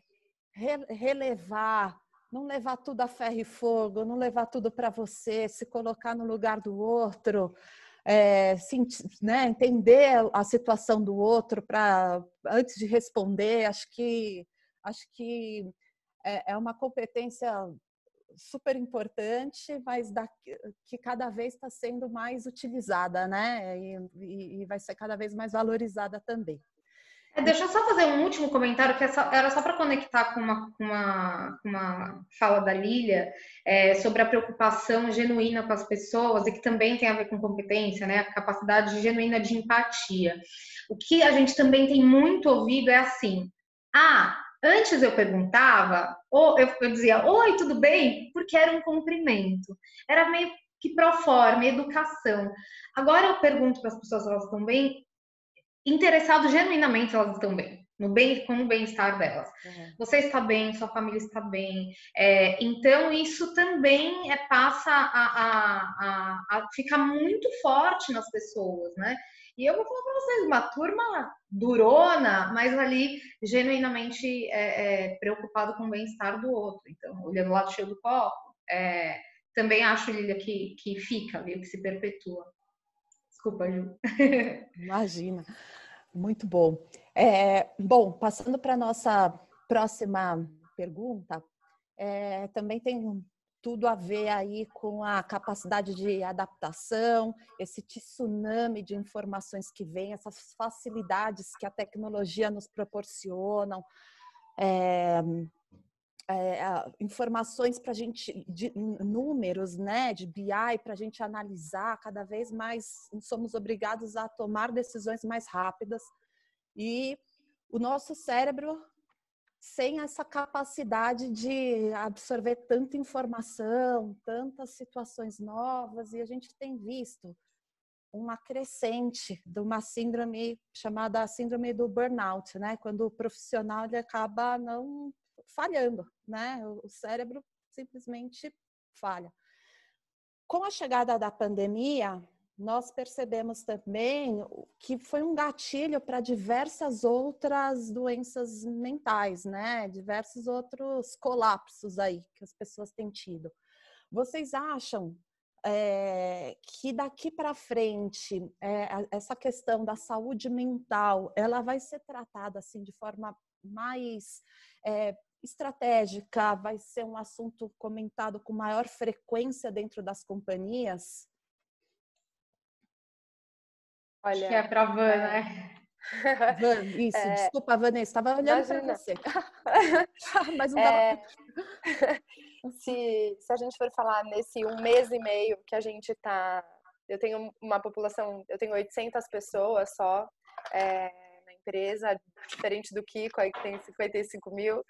relevar, não levar tudo a ferro e fogo, não levar tudo para você, se colocar no lugar do outro, é, sentir, né, entender a situação do outro para antes de responder. Acho que acho que é, é uma competência super importante, mas que cada vez está sendo mais utilizada, né? E, e vai ser cada vez mais valorizada também. É, deixa eu só fazer um último comentário, que é era só para conectar com uma, uma, uma fala da Lilia é, sobre a preocupação genuína com as pessoas e que também tem a ver com competência, né? A capacidade genuína de empatia. O que a gente também tem muito ouvido é assim: ah, antes eu perguntava, ou eu, eu dizia, oi, tudo bem? Porque era um cumprimento. Era meio que pro forma, educação. Agora eu pergunto para as pessoas se elas estão bem, interessados genuinamente elas estão bem, no bem, com o bem-estar delas. Uhum. Você está bem, sua família está bem. É, então, isso também é, passa a, a, a, a, ficar muito forte nas pessoas, né? E eu vou falar para vocês, uma turma durona, mas ali genuinamente é, é, preocupado com o bem-estar do outro. Então, olhando o lado cheio do copo, é, também acho, Lilia, que, que fica, viu, que se perpetua. Desculpa, Ju. <laughs> Imagina. Muito bom. É, bom, passando para a nossa próxima pergunta, é, também tem tudo a ver aí com a capacidade de adaptação, esse tsunami de informações que vem, essas facilidades que a tecnologia nos proporcionam. É, é, informações para a gente, de números, né, de BI para a gente analisar, cada vez mais somos obrigados a tomar decisões mais rápidas e o nosso cérebro sem essa capacidade de absorver tanta informação, tantas situações novas e a gente tem visto uma crescente de uma síndrome chamada síndrome do burnout, né? Quando o profissional ele acaba não falhando, né? O cérebro simplesmente falha. Com a chegada da pandemia, nós percebemos também que foi um gatilho para diversas outras doenças mentais, né? Diversos outros colapsos aí que as pessoas têm tido. Vocês acham é, que daqui para frente é, essa questão da saúde mental ela vai ser tratada assim de forma mais é, estratégica, vai ser um assunto comentado com maior frequência dentro das companhias? Olha, que é para Van, é. né? <laughs> Van, isso, é... desculpa, Vanessa, estava olhando para você. <laughs> Mas não dava... é... <laughs> se, se a gente for falar nesse um mês e meio que a gente está... Eu tenho uma população, eu tenho 800 pessoas só é, empresa, diferente do Kiko, aí que tem 55 mil.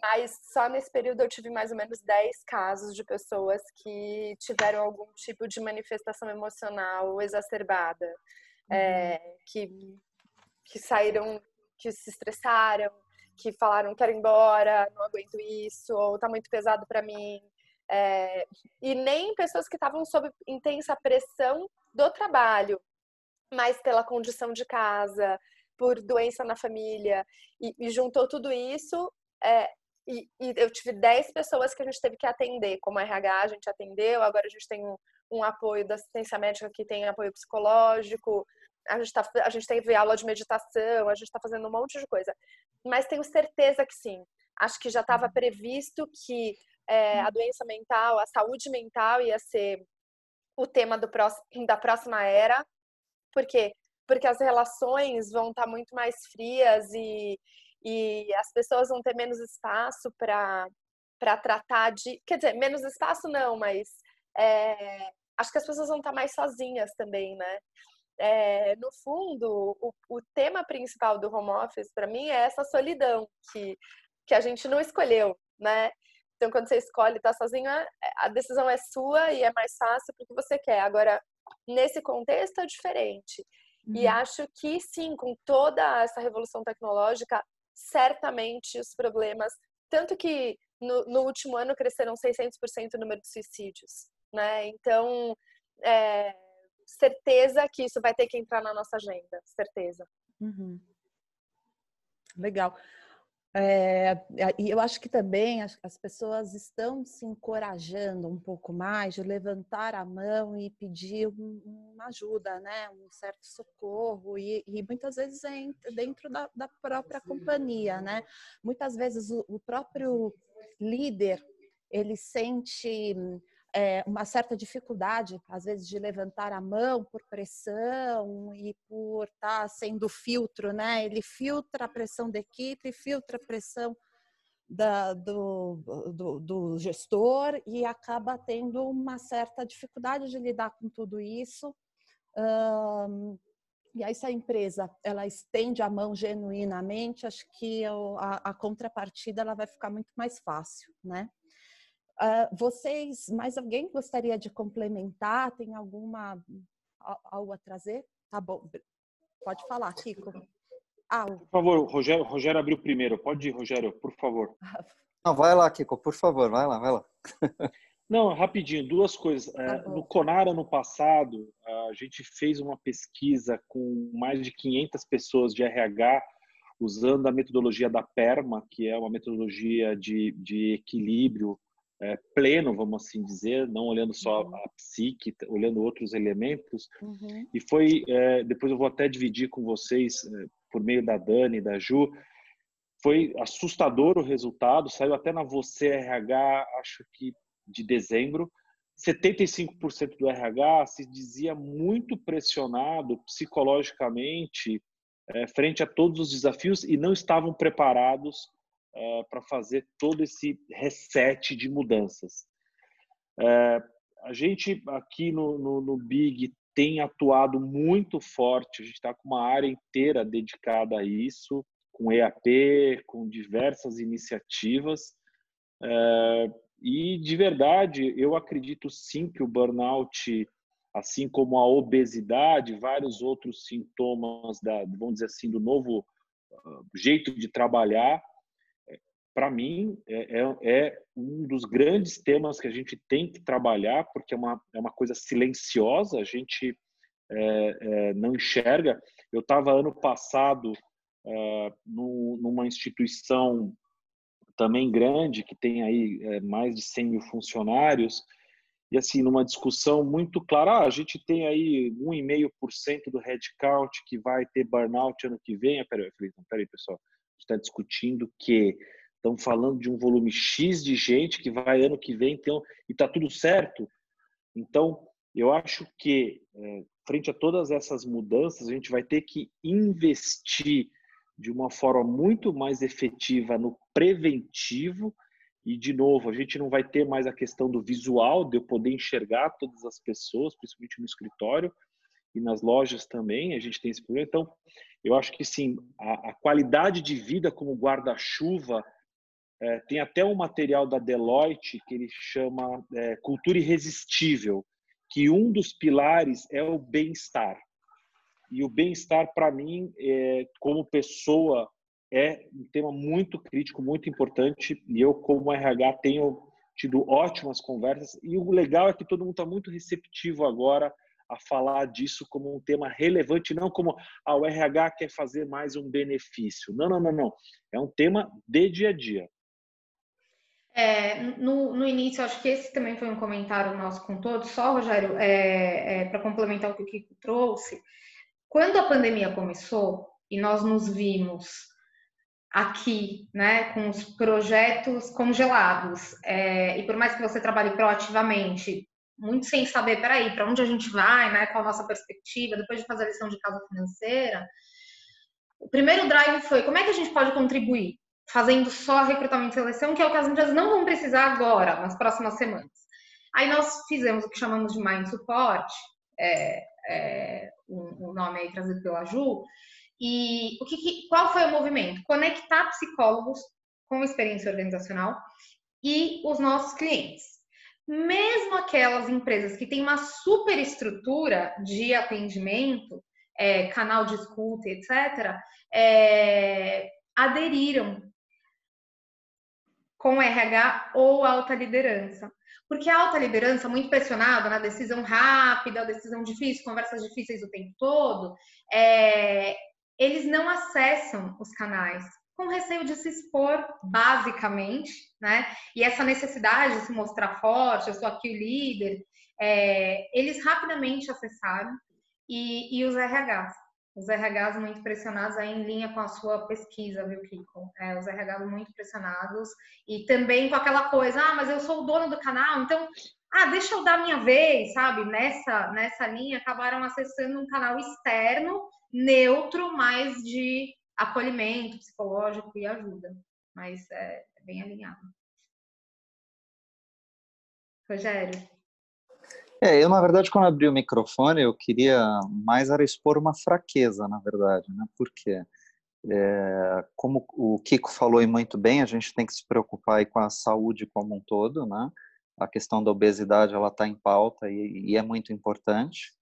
Mas só nesse período eu tive mais ou menos 10 casos de pessoas que tiveram algum tipo de manifestação emocional exacerbada. Uhum. É, que, que saíram, que se estressaram, que falaram quero ir embora, não aguento isso, ou tá muito pesado para mim. É, e nem pessoas que estavam sob intensa pressão do trabalho, mas pela condição de casa, por doença na família, e, e juntou tudo isso. É, e, e, eu tive 10 pessoas que a gente teve que atender, como RH a gente atendeu, agora a gente tem um, um apoio da assistência médica que tem apoio psicológico, a gente, tá, a gente teve aula de meditação, a gente está fazendo um monte de coisa. Mas tenho certeza que sim. Acho que já estava previsto que é, a doença mental, a saúde mental ia ser o tema do próximo, da próxima era. Por quê? Porque as relações vão estar tá muito mais frias e, e as pessoas vão ter menos espaço para tratar de. Quer dizer, menos espaço não, mas é, acho que as pessoas vão estar tá mais sozinhas também, né? é, no fundo, o, o, tema principal do home office, para mim, é essa solidão que, que a gente não escolheu, né? Então, quando você escolhe estar sozinho, é, a decisão é sua e é mais fácil porque você quer. Agora, nesse contexto, é diferente. Uhum. E acho que, sim, com toda essa revolução tecnológica, certamente os problemas. Tanto que no, no último ano cresceram 600% o número de suicídios, né? Então, é, certeza que isso vai ter que entrar na nossa agenda, certeza. Uhum. Legal. É, e eu acho que também as, as, pessoas estão se encorajando um pouco mais de levantar a mão e pedir um, uma ajuda, né? um certo socorro, e, e muitas vezes é dentro da, da, própria companhia. Né? Muitas vezes o, o próprio líder ele sente é, uma certa dificuldade, às vezes, de levantar a mão por pressão e por estar tá sendo filtro, né? Ele filtra a pressão da equipe, filtra a pressão da, do, do, do, gestor e acaba tendo uma certa dificuldade de lidar com tudo isso. Um, e aí, se a empresa ela estende a mão genuinamente, acho que a, a contrapartida ela vai ficar muito mais fácil, né? Uh, vocês, mais alguém gostaria de complementar? Tem alguma algo a trazer? Tá bom, pode falar, Kiko. Ah, o... Por favor, Rogério, Rogério abriu primeiro. Pode ir, Rogério, por favor. <laughs> Não, vai lá, Kiko, por favor, vai lá, vai lá. Não, rapidinho, duas coisas. Tá é, no Conar, ano passado, a gente fez uma pesquisa com mais de 500 pessoas de RH usando a metodologia da PERMA, que é uma metodologia de, de equilíbrio é, pleno, vamos assim dizer, não olhando só uhum. a psique, olhando outros elementos. Uhum. E foi, é, depois eu vou até dividir com vocês, é, por meio da Dani, da Ju, foi assustador o resultado, saiu até na Você RH, acho que de dezembro. 75% do RH se dizia muito pressionado psicologicamente é, frente a todos os desafios e não estavam preparados é, para fazer todo esse reset de mudanças. É, a gente aqui no, no, no, Big tem atuado muito forte, a gente está com uma área inteira dedicada a isso, com EAP, com diversas iniciativas. É, e de verdade, eu acredito sim que o burnout, assim como a obesidade, vários outros sintomas da, vamos dizer assim, do novo ah, jeito de trabalhar, para mim, é, é, é, um dos grandes temas que a gente tem que trabalhar, porque é uma, é uma coisa silenciosa, a gente é, é não enxerga. Eu estava ano passado é, no, numa instituição também grande, que tem aí é, mais de 100 mil funcionários, e assim, numa discussão muito clara, ah, a gente tem aí 1,5% do headcount que vai ter burnout ano que vem. Peraí, falei, peraí, pessoal, a gente está discutindo que estamos falando de um volume X de gente que vai ano que vem, então, e está tudo certo. Então, eu acho que, é, frente a todas essas mudanças, a gente vai ter que investir de uma forma muito mais efetiva no preventivo e, de novo, a gente não vai ter mais a questão do visual, de eu poder enxergar todas as pessoas, principalmente no escritório e nas lojas também, a gente tem esse problema. Então, eu acho que sim, a, a qualidade de vida como guarda-chuva, é, tem até um material da Deloitte que ele chama é, Cultura Irresistível, que um dos pilares é o bem-estar. E o bem-estar, para mim, é, como pessoa, é um tema muito crítico, muito importante, e eu, como RH, tenho tido ótimas conversas, e o legal é que todo mundo está muito receptivo agora a falar disso como um tema relevante, não como ah, o RH quer fazer mais um benefício. Não, não, não, não. É um tema de dia a dia. É, no, no início, acho que esse também foi um comentário nosso com todos, só, Rogério, é, é, para complementar o que o Kiko trouxe. Quando a pandemia começou e nós nos vimos aqui, né, com os projetos congelados, é, e por mais que você trabalhe proativamente, muito sem saber, peraí, para onde a gente vai, né, qual a nossa perspectiva, depois de fazer a lição de casa financeira, o primeiro drive foi como é que a gente pode contribuir, fazendo só recrutamento e seleção, que é o que as empresas não vão precisar agora, nas próximas semanas. Aí nós fizemos o que chamamos de Mind Support, é, é, o, o nome aí trazido pela Ju, e o que, qual foi o movimento? Conectar psicólogos com experiência organizacional e os nossos clientes. Mesmo aquelas empresas que têm uma super estrutura de atendimento, é, canal de escuta, etc., é, aderiram com RH ou alta liderança. Porque a alta liderança, muito pressionada na decisão rápida, decisão difícil, conversas difíceis o tempo todo, é, eles não acessam os canais com receio de se expor, basicamente, né? E essa necessidade de se mostrar forte, eu sou aqui o líder, é, eles rapidamente acessaram e, e os RHs. Os RHs muito pressionados aí em linha com a sua pesquisa, viu, Kiko? É, os RHs muito pressionados e também com aquela coisa, ah, mas eu sou o dono do canal, então, ah, deixa eu dar minha vez, sabe? Nessa, nessa linha, acabaram acessando um canal externo neutro, mais de acolhimento psicológico e ajuda. Mas é, é bem alinhado. Rogério. É, eu, na verdade, quando abri o microfone, eu queria mais era expor uma fraqueza, na verdade, né? Porque, é, como o Kiko falou e muito bem, a gente tem que se preocupar com a saúde como um todo, né? A questão da obesidade, ela está em pauta e, e é muito importante.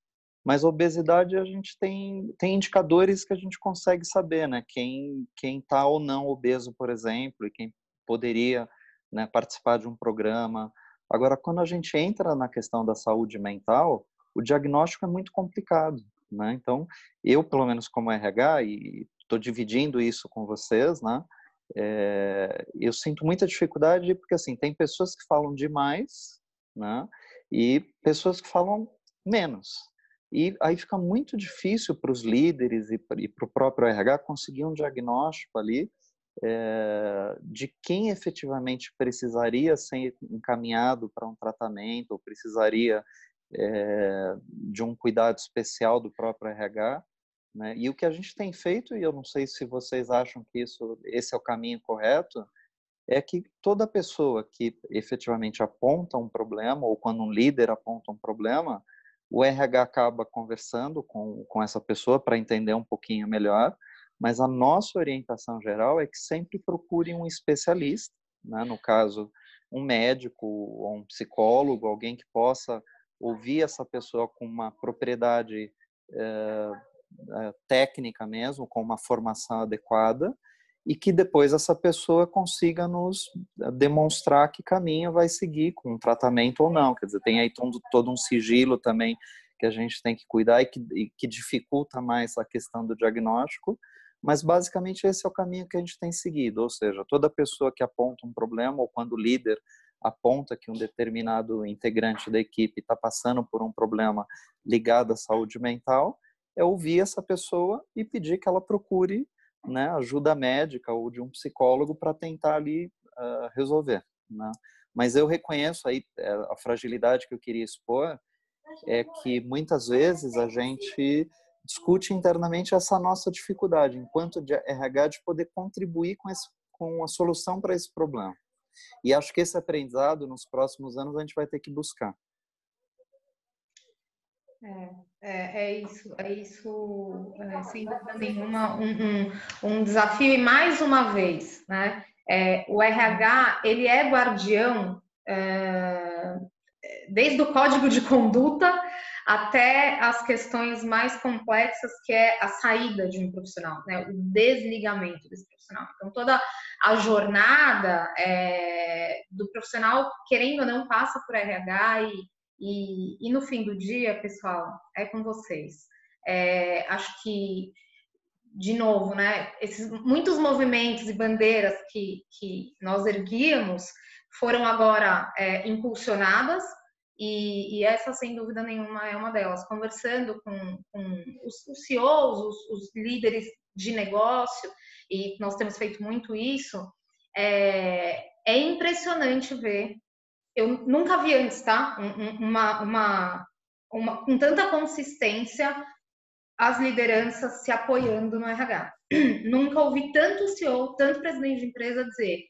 Mas a obesidade a gente tem, tem indicadores que a gente consegue saber, né? Quem quem está ou não obeso, por exemplo, e quem poderia né, participar de um programa. Agora, quando a gente entra na questão da saúde mental, o diagnóstico é muito complicado, né? Então, eu, pelo menos como RH, e estou dividindo isso com vocês, né? É, eu sinto muita dificuldade porque, assim, tem pessoas que falam demais, né? E pessoas que falam menos. E aí fica muito difícil para os líderes e para o próprio RH conseguir um diagnóstico ali é, de quem efetivamente precisaria ser encaminhado para um tratamento ou precisaria é, de um cuidado especial do próprio RH. Né? E o que a gente tem feito, e eu não sei se vocês acham que isso, esse é o caminho correto, é que toda pessoa que efetivamente aponta um problema, ou quando um líder aponta um problema, o RH acaba conversando com, com essa pessoa para entender um pouquinho melhor, mas a nossa orientação geral é que sempre procure um especialista, né? no caso, um médico ou um psicólogo, alguém que possa ouvir essa pessoa com uma propriedade é, é, técnica mesmo, com uma formação adequada, e que depois essa pessoa consiga nos demonstrar que caminho vai seguir com um tratamento ou não. Quer dizer, tem aí todo, todo um sigilo também que a gente tem que cuidar e que, e que dificulta mais a questão do diagnóstico, mas basicamente esse é o caminho que a gente tem seguido, ou seja, toda pessoa que aponta um problema ou quando o líder aponta que um determinado integrante da equipe está passando por um problema ligado à saúde mental, é ouvir essa pessoa e pedir que ela procure né, ajuda médica ou de um psicólogo para tentar ali uh, resolver. Né? Mas eu reconheço aí eh, a fragilidade que eu queria expor é que muitas vezes a gente discute internamente essa nossa dificuldade, enquanto de RH, de poder contribuir com, esse, com a solução para esse problema. E acho que esse aprendizado, nos próximos anos, a gente vai ter que buscar. É, é, é isso, é isso, é, sem dúvida nenhuma, um, um, um, desafio. E mais uma vez, né, é, o RH, ele é guardião é, desde o código de conduta até as questões mais complexas, que é a saída de um profissional, né? o desligamento desse profissional. Então, toda a jornada é, do profissional, querendo ou não, passa por RH e, e, e no fim do dia, pessoal, é com vocês. É, acho que, de novo, né, esses muitos movimentos e bandeiras que, que nós erguíamos foram agora é, impulsionadas e, e, essa, sem dúvida nenhuma, é uma delas. Conversando com, com os, os, CEOs, os, os, líderes de negócio, e nós temos feito muito isso, é, é impressionante ver. Eu nunca vi antes, tá? Uma, uma, uma, com tanta consistência as lideranças se apoiando no RH. <clears throat> nunca ouvi tanto CEO, tanto presidente de empresa dizer: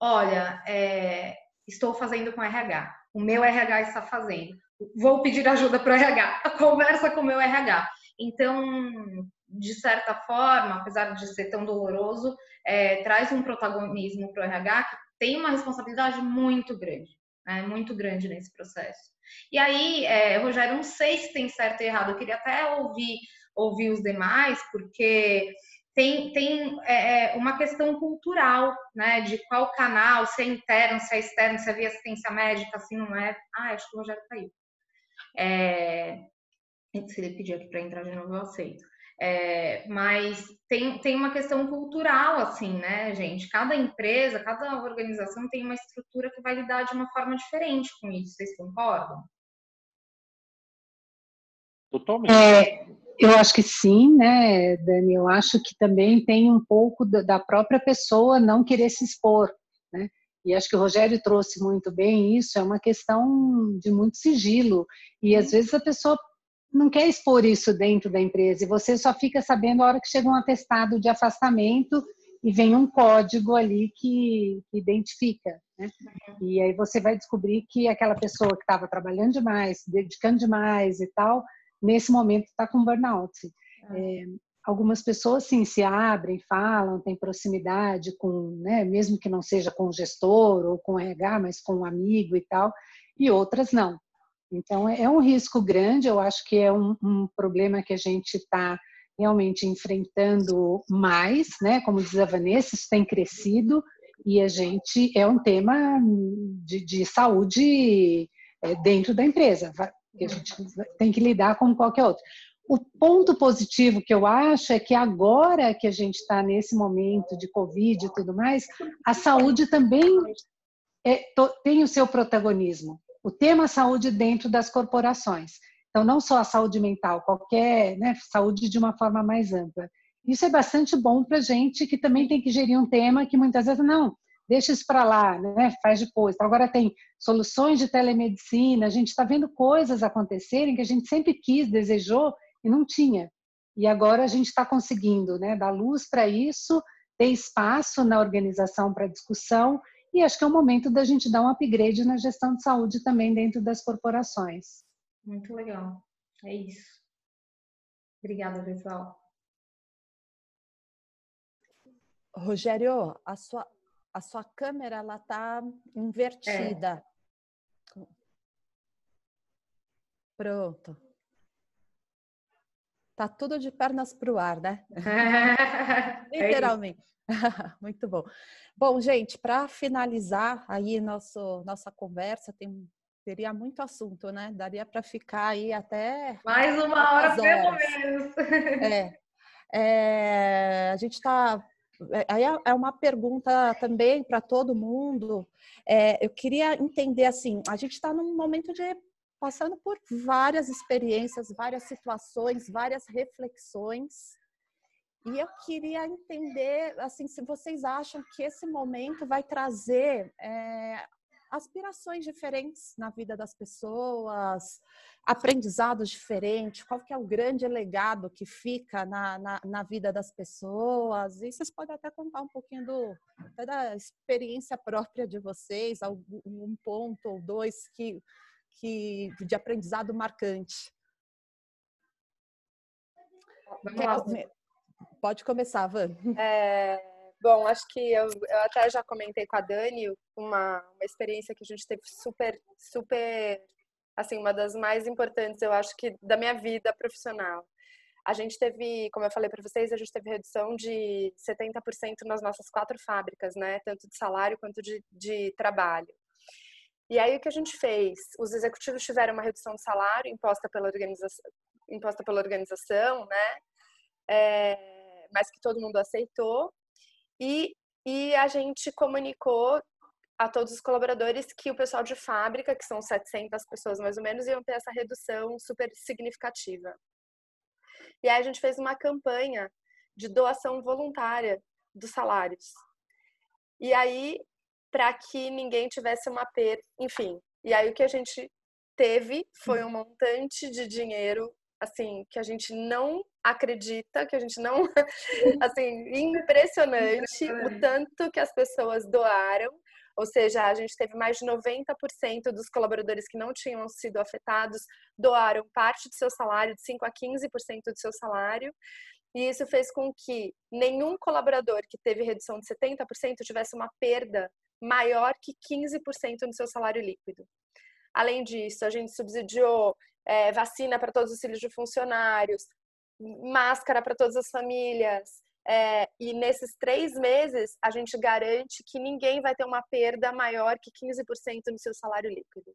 olha, é, estou fazendo com RH o meu RH está fazendo. Vou pedir ajuda para o RH, <laughs> conversa com o meu RH. Então, de certa forma, apesar de ser tão doloroso, é, traz um protagonismo para o RH que tem uma responsabilidade muito grande, né, muito grande nesse processo. E aí, é, Rogério, não sei se tem certo e errado, eu queria até ouvir, ouvir os demais, porque tem, tem é, é, uma questão cultural, né? De qual canal, se é interno, se é externo, se é via assistência médica, se não é. Ah, acho que o Rogério caiu. É, se ele pedir aqui para entrar de novo, eu aceito. É, mas tem, tem uma questão cultural, assim, né, gente? Cada empresa, cada organização tem uma estrutura que vai lidar de uma forma diferente com isso. Vocês concordam? Totalmente. É, eu acho que sim, né, Dani? Eu acho que também tem um pouco da própria pessoa não querer se expor, né? E acho que o Rogério trouxe muito bem isso, é uma questão de muito sigilo. E às vezes a pessoa não quer expor isso dentro da empresa e você só fica sabendo a hora que chega um atestado de afastamento e vem um código ali que, identifica. Né? E aí você vai descobrir que aquela pessoa que estava trabalhando demais, dedicando demais e tal, nesse momento está com burnout. Ah. É, algumas pessoas sim se abrem, falam, têm proximidade com, né, mesmo que não seja com o gestor ou com o RH, mas com um amigo e tal, e outras não. Então é, é um risco grande, eu acho que é um, um problema que a gente está realmente enfrentando mais, né? Como diz a Vanessa, isso tem crescido e a gente é um tema de, de saúde é, dentro da empresa que a gente tem que lidar como qualquer outro. O ponto positivo que eu acho é que agora que a gente está nesse momento de Covid e tudo mais, a saúde também é, tem o seu protagonismo. O tema saúde dentro das corporações. Então, não só a saúde mental, qualquer né, saúde de uma forma mais ampla. Isso é bastante bom para gente que também tem que gerir um tema que muitas vezes não deixa isso para lá, né? faz depois. Então, agora tem soluções de telemedicina, a gente está vendo coisas acontecerem que a gente sempre quis, desejou e não tinha. E agora a gente está conseguindo né? dar luz para isso, ter espaço na organização para discussão e acho que é o momento da gente dar um upgrade na gestão de saúde também dentro das corporações. Muito legal. É isso. Obrigada, pessoal. Rogério, a sua, a sua câmera ela tá invertida. É. Pronto. tá tudo de pernas para o ar, né? <laughs> É Literalmente. <laughs> Muito bom. Bom, gente, para finalizar aí nosso, nossa conversa, tem, teria muito assunto, né? Daria para ficar aí até. Mais uma hora, pelo menos. É. <laughs> é a gente está. É, aí é, é uma pergunta também para todo mundo. É, eu queria entender assim: a gente está num momento de passando por várias experiências, várias situações, várias reflexões. E eu queria entender, assim, se vocês acham que esse momento vai trazer é, aspirações diferentes na vida das pessoas, aprendizados diferentes, qual que é o grande legado que fica na, na, na, vida das pessoas. E vocês podem até contar um pouquinho do, da experiência própria de vocês, algum um ponto ou dois que que, de aprendizado marcante? Pode começar, Van. É, bom, acho que eu, eu até já comentei com a Dani uma, uma experiência que a gente teve super, super, assim, uma das mais importantes, eu acho que, da minha vida profissional. A gente teve, como eu falei para vocês, a gente teve redução de 70% nas nossas quatro fábricas, né? Tanto de salário quanto de, de trabalho. E aí o que a gente fez? Os executivos tiveram uma redução de salário imposta pela organização, imposta pela organização, né? É, mas que todo mundo aceitou. E, e a gente comunicou a todos os colaboradores que o pessoal de fábrica, que são 700 pessoas mais ou menos, iam ter essa redução super significativa. E aí a gente fez uma campanha de doação voluntária dos salários. E aí para que ninguém tivesse uma perda, enfim. E aí o que a gente teve foi um montante de dinheiro assim que a gente não acredita, que a gente não <laughs> assim, impressionante o tanto que as pessoas doaram. Ou seja, a gente teve mais de 90% dos colaboradores que não tinham sido afetados doaram parte do seu salário, de 5 a 15% do seu salário. E isso fez com que nenhum colaborador que teve redução de 70% tivesse uma perda maior que 15% no seu salário líquido. Além disso, a gente subsidiou é, vacina para todos os filhos de funcionários, máscara para todas as famílias. É, e nesses três meses, a gente garante que ninguém vai ter uma perda maior que 15% no seu salário líquido.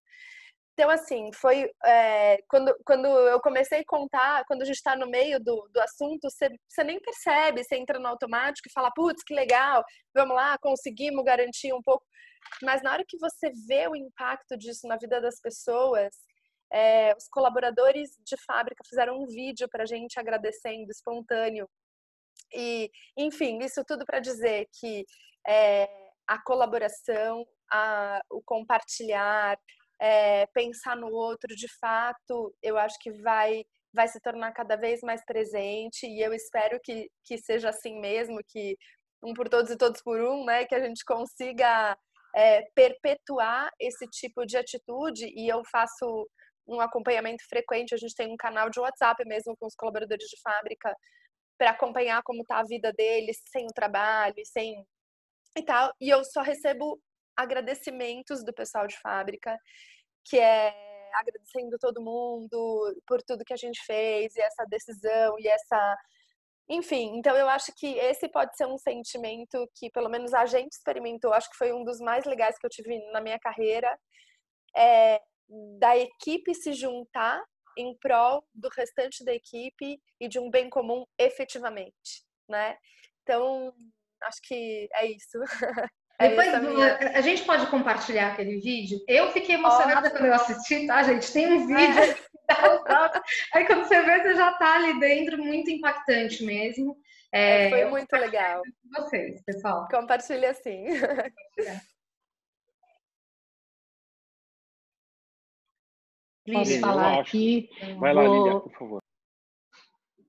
Então, assim, foi é, quando, quando eu comecei a contar, quando a gente está no meio do, do assunto, você, você nem percebe, você entra no automático e fala, putz, que legal, vamos lá, conseguimos garantir um pouco. Mas na hora que você vê o impacto disso na vida das pessoas, é, os colaboradores de fábrica fizeram um vídeo para a gente agradecendo, espontâneo. E, enfim, isso tudo para dizer que é, a colaboração, a, o compartilhar, é, pensar no outro, de fato, eu acho que vai vai se tornar cada vez mais presente e eu espero que, que seja assim mesmo, que um por todos e todos por um, né, que a gente consiga é, perpetuar esse tipo de atitude e eu faço um acompanhamento frequente, a gente tem um canal de WhatsApp mesmo com os colaboradores de fábrica para acompanhar como está a vida deles sem o trabalho, sem e tal, e eu só recebo agradecimentos do pessoal de fábrica, que é agradecendo todo mundo por tudo que a gente fez e essa decisão e essa enfim, então eu acho que esse pode ser um sentimento que pelo menos a gente experimentou, acho que foi um dos mais legais que eu tive na minha carreira, é da equipe se juntar em prol do restante da equipe e de um bem comum efetivamente, né? Então, acho que é isso. <laughs> É Depois, a gente pode compartilhar aquele vídeo. Eu fiquei emocionada Ótimo. quando eu assisti, tá, gente? Tem um vídeo. <laughs> É. Aí quando você vê, você já tá ali dentro, muito impactante mesmo. É, foi muito legal. Com vocês, pessoal. Compartilha assim. Posso falar aqui? Vai lá, Lília, por favor.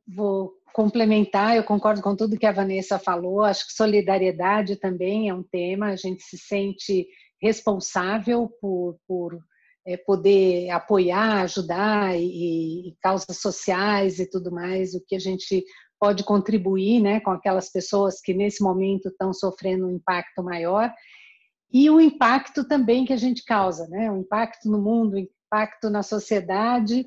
Vou complementar, eu concordo com tudo que a Vanessa falou, acho que solidariedade também é um tema, a gente se sente responsável por, por é, poder apoiar, ajudar e, e, causas sociais e tudo mais, o que a gente pode contribuir né, com aquelas pessoas que nesse momento estão sofrendo um impacto maior e o impacto também que a gente causa, né, o impacto no mundo, o impacto na sociedade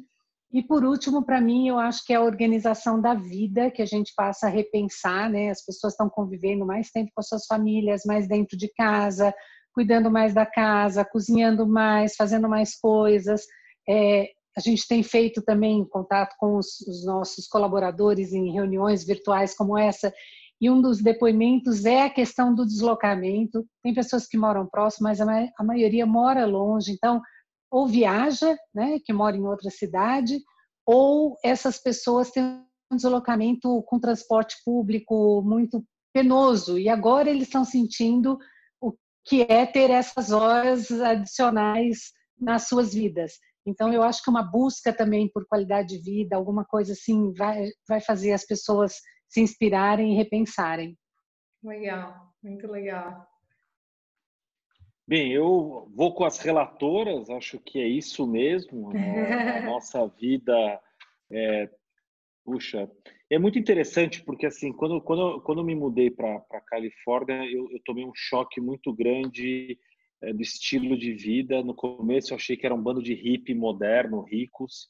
E por último, para mim, eu acho que é a organização da vida que a gente passa a repensar, né? As pessoas estão convivendo mais tempo com as suas famílias, mais dentro de casa, cuidando mais da casa, cozinhando mais, fazendo mais coisas. É, a gente tem feito também contato com os, os nossos colaboradores em reuniões virtuais como essa, e um dos depoimentos é a questão do deslocamento. Tem pessoas que moram próximo, mas a, ma a maioria mora longe, então ou viaja, né, que mora em outra cidade, ou essas pessoas têm um deslocamento com transporte público muito penoso e agora eles estão sentindo o que é ter essas horas adicionais nas suas vidas. Então, eu acho que uma busca também por qualidade de vida, alguma coisa assim, vai, vai fazer as pessoas se inspirarem e repensarem. Legal, muito legal. Bem, eu vou com as relatoras, acho que é isso mesmo. A, <laughs> nossa vida, é, puxa, é muito interessante porque assim, quando quando quando eu me mudei para a Califórnia, eu, eu tomei um choque muito grande é, do estilo de vida. No começo eu achei que era um bando de hippie moderno, ricos.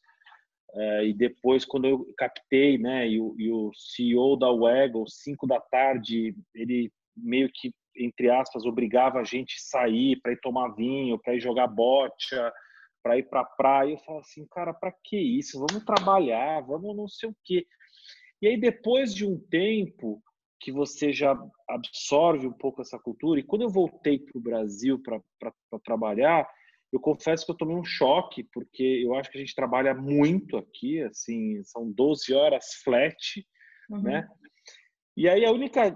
É, e depois, quando eu captei, né, e o, e o CEO da Waggle, 5 da tarde, ele meio que, entre aspas, obrigava a gente a sair para ir tomar vinho, para ir jogar bocha, para ir para a praia. Eu falo assim, cara, para que isso? Vamos trabalhar, vamos não sei o quê. E aí, depois de um tempo, que você já absorve um pouco essa cultura. E quando eu voltei para o Brasil para trabalhar, eu confesso que eu tomei um choque, porque eu acho que a gente trabalha muito aqui, assim, são 12 horas flat, uhum. né? E aí a única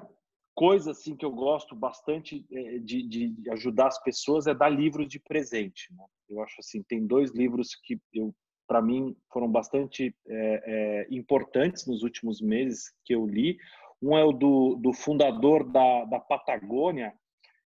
coisa assim que eu gosto bastante é, de, de, ajudar as pessoas é dar livros de presente. Né? Eu acho assim, tem dois livros que eu para mim foram bastante é, é, importantes nos últimos meses que eu li. Um é o do, do fundador da, da Patagônia,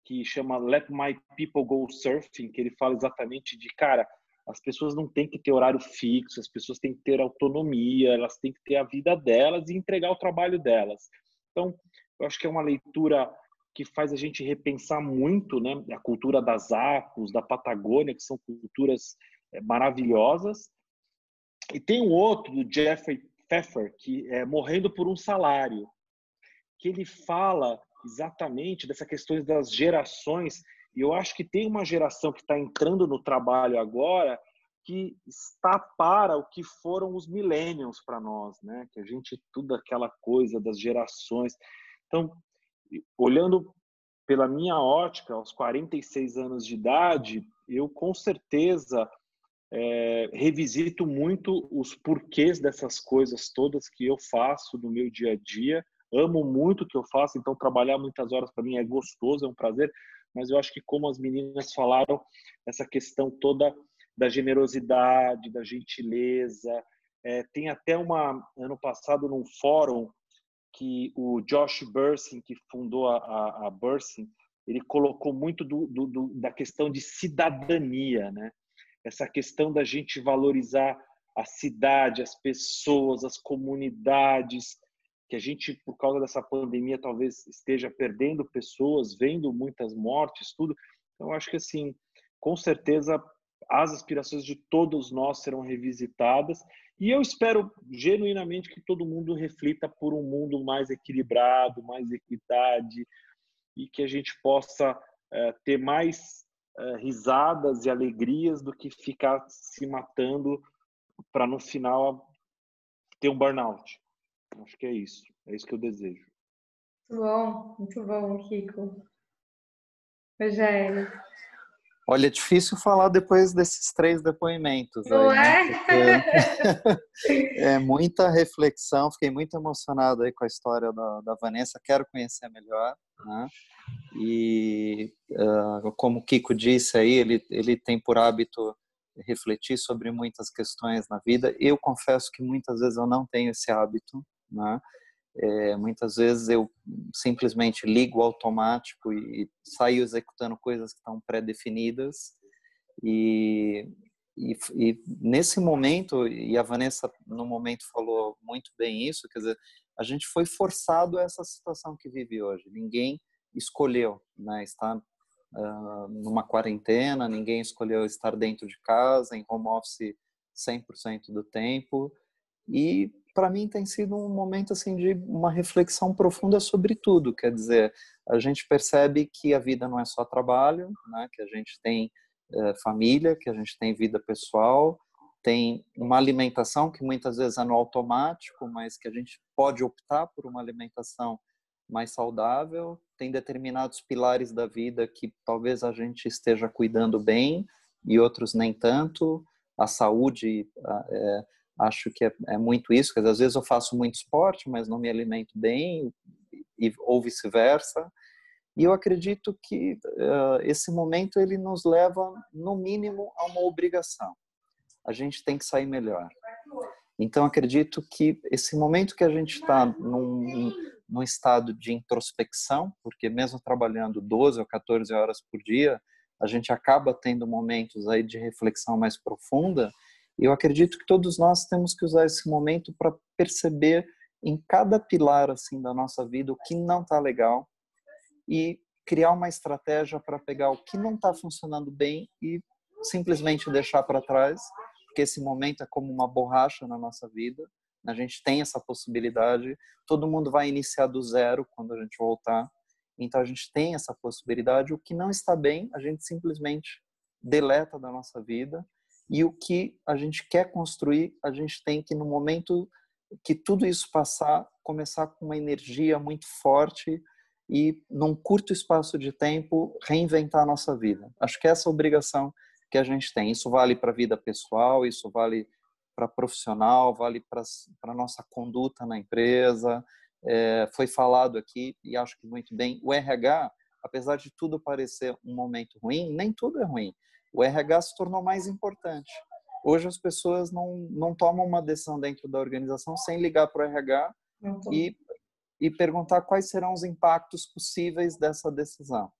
que chama Let My People Go Surfing, que ele fala exatamente de, cara, as pessoas não têm que ter horário fixo, as pessoas têm que ter autonomia, elas têm que ter a vida delas e entregar o trabalho delas. Então, eu acho que é uma leitura que faz a gente repensar muito né, a cultura das Apos, da Patagônia, que são culturas é, maravilhosas. E tem um outro, do Jeffrey Pfeffer, que é Morrendo por um Salário, que ele fala exatamente dessa questão das gerações. E eu acho que tem uma geração que está entrando no trabalho agora que está para o que foram os millennials para nós, né? Que a gente tudo aquela coisa das gerações. Então, olhando pela minha ótica, aos 46 anos de idade, eu com certeza é, revisito muito os porquês dessas coisas todas que eu faço no meu dia a dia. Amo muito o que eu faço, então trabalhar muitas horas para mim é gostoso, é um prazer, mas eu acho que como as meninas falaram, essa questão toda da generosidade, da gentileza, é, tem até uma ano passado num fórum que o Josh Bursin, que fundou a, a, a Bursin, ele colocou muito do, do, do, da questão de cidadania, né? Essa questão da gente valorizar a cidade, as pessoas, as comunidades, que a gente, por causa dessa pandemia, talvez esteja perdendo pessoas, vendo muitas mortes, tudo. Então, acho que, assim, com certeza, as aspirações de todos nós serão revisitadas e eu espero genuinamente que todo mundo reflita por um mundo mais equilibrado, mais equidade e que a gente possa é, ter mais é, risadas e alegrias do que ficar se matando para no final ter um burnout. Acho que é isso. É isso que eu desejo. Muito bom, muito bom, Kiko. Rogério. Olha, é difícil falar depois desses três depoimentos. Não aí, né? é? <laughs> é muita reflexão, fiquei muito emocionado aí com a história da, da Vanessa, quero conhecer melhor. Né? E uh, como o Kiko disse aí, ele, ele tem por hábito refletir sobre muitas questões na vida. Eu confesso que muitas vezes eu não tenho esse hábito, né? É, muitas vezes eu simplesmente ligo o automático e, e saio executando coisas que estão pré-definidas e, e, e, nesse momento e a Vanessa no momento falou muito bem isso quer dizer a gente foi forçado a essa situação que vive hoje ninguém escolheu né estar uh, numa quarentena ninguém escolheu estar dentro de casa em home office 100% do tempo. E para mim tem sido um momento assim de uma reflexão profunda sobre tudo, quer dizer, a gente percebe que a vida não é só trabalho, né? que a gente tem é, família, que a gente tem vida pessoal, tem uma alimentação que muitas vezes é no automático, mas que a gente pode optar por uma alimentação mais saudável, tem determinados pilares da vida que talvez a gente esteja cuidando bem e outros nem tanto. A saúde, é, acho que é, é muito isso, porque às vezes eu faço muito esporte, mas não me alimento bem, e, ou vice-versa. E eu acredito que uh, esse momento ele nos leva, no mínimo, a uma obrigação. A gente tem que sair melhor. Então, acredito que esse momento que a gente está num, num estado de introspecção, porque mesmo trabalhando 12 ou 14 horas por dia, a gente acaba tendo momentos aí de reflexão mais profunda. Eu acredito que todos nós temos que usar esse momento para perceber em cada pilar assim da nossa vida o que não está legal e criar uma estratégia para pegar o que não está funcionando bem e simplesmente deixar para trás, porque esse momento é como uma borracha na nossa vida. A gente tem essa possibilidade. Todo mundo vai iniciar do zero quando a gente voltar. Então a gente tem essa possibilidade. O que não está bem, a gente simplesmente deleta da nossa vida. E o que a gente quer construir, a gente tem que, no momento que tudo isso passar, começar com uma energia muito forte e, num curto espaço de tempo, reinventar a nossa vida. Acho que essa é a obrigação que a gente tem. Isso vale para a vida pessoal, isso vale para profissional, vale para a nossa conduta na empresa. É, foi falado aqui, e acho que muito bem, o RH, apesar de tudo parecer um momento ruim, nem tudo é ruim. O RH se tornou mais importante. Hoje as pessoas não, não tomam uma decisão dentro da organização sem ligar para o RH e, e perguntar quais serão os impactos possíveis dessa decisão.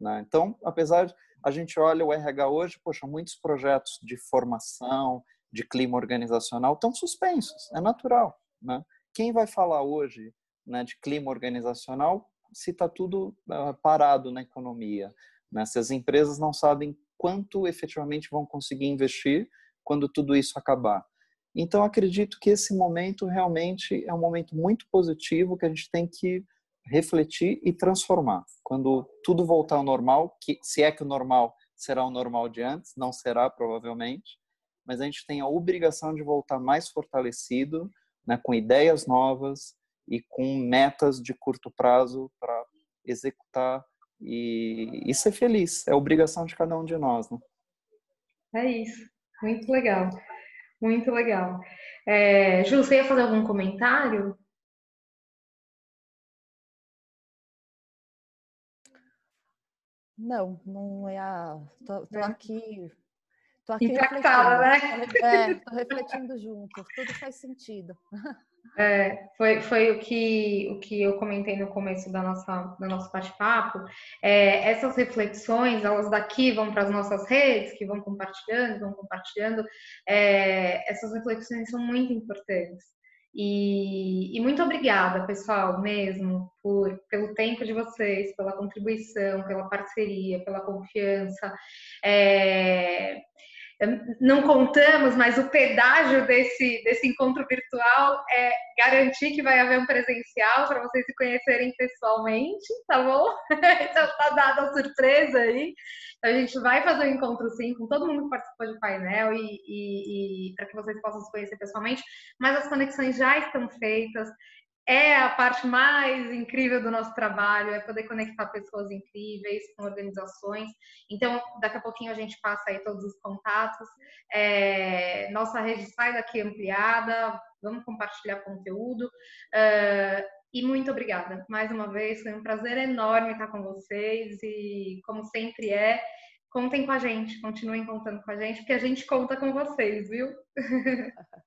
Né? Então, apesar de a gente olha o RH hoje, poxa, muitos projetos de formação, de clima organizacional estão suspensos, é natural. Né? Quem vai falar hoje né, de clima organizacional se está tudo uh, parado na economia? Né? Se as empresas não sabem quanto efetivamente vão conseguir investir quando tudo isso acabar. Então, acredito que esse momento realmente é um momento muito positivo que a gente tem que refletir e transformar. Quando tudo voltar ao normal, que se é que o normal será o normal de antes, não será provavelmente, mas a gente tem a obrigação de voltar mais fortalecido, né, com ideias novas e com metas de curto prazo para executar e, e, ser feliz. É obrigação de cada um de nós. Né? É isso. Muito legal. Muito legal. É, Ju, você ia fazer algum comentário? Não, não é a. Tô, tô aqui Tô aqui Impactada, né? É, tô refletindo junto, tudo faz sentido. <laughs> É, foi, foi o, que, o que eu comentei no começo da nossa, do nosso bate-papo. É, essas reflexões, elas daqui vão para as nossas redes, que vão compartilhando, vão compartilhando. É, essas reflexões são muito importantes. E, e, muito obrigada, pessoal, mesmo, por, pelo tempo de vocês, pela contribuição, pela parceria, pela confiança. É, não contamos, mas o pedágio desse, desse encontro virtual é garantir que vai haver um presencial para vocês se conhecerem pessoalmente, tá bom? <laughs> então tá dada a surpresa aí. Então, a gente vai fazer um encontro sim com todo mundo que participou de painel e, e, e para que vocês possam se conhecer pessoalmente, mas as conexões já estão feitas é a parte mais incrível do nosso trabalho, é poder conectar pessoas incríveis com organizações. Então, daqui a pouquinho a gente passa aí todos os contatos. É, nossa rede sai daqui ampliada, vamos compartilhar conteúdo. Uh, e muito obrigada. Mais uma vez, foi um prazer enorme estar com vocês e, como sempre é, contem com a gente, continuem contando com a gente, porque a gente conta com vocês, viu? <laughs>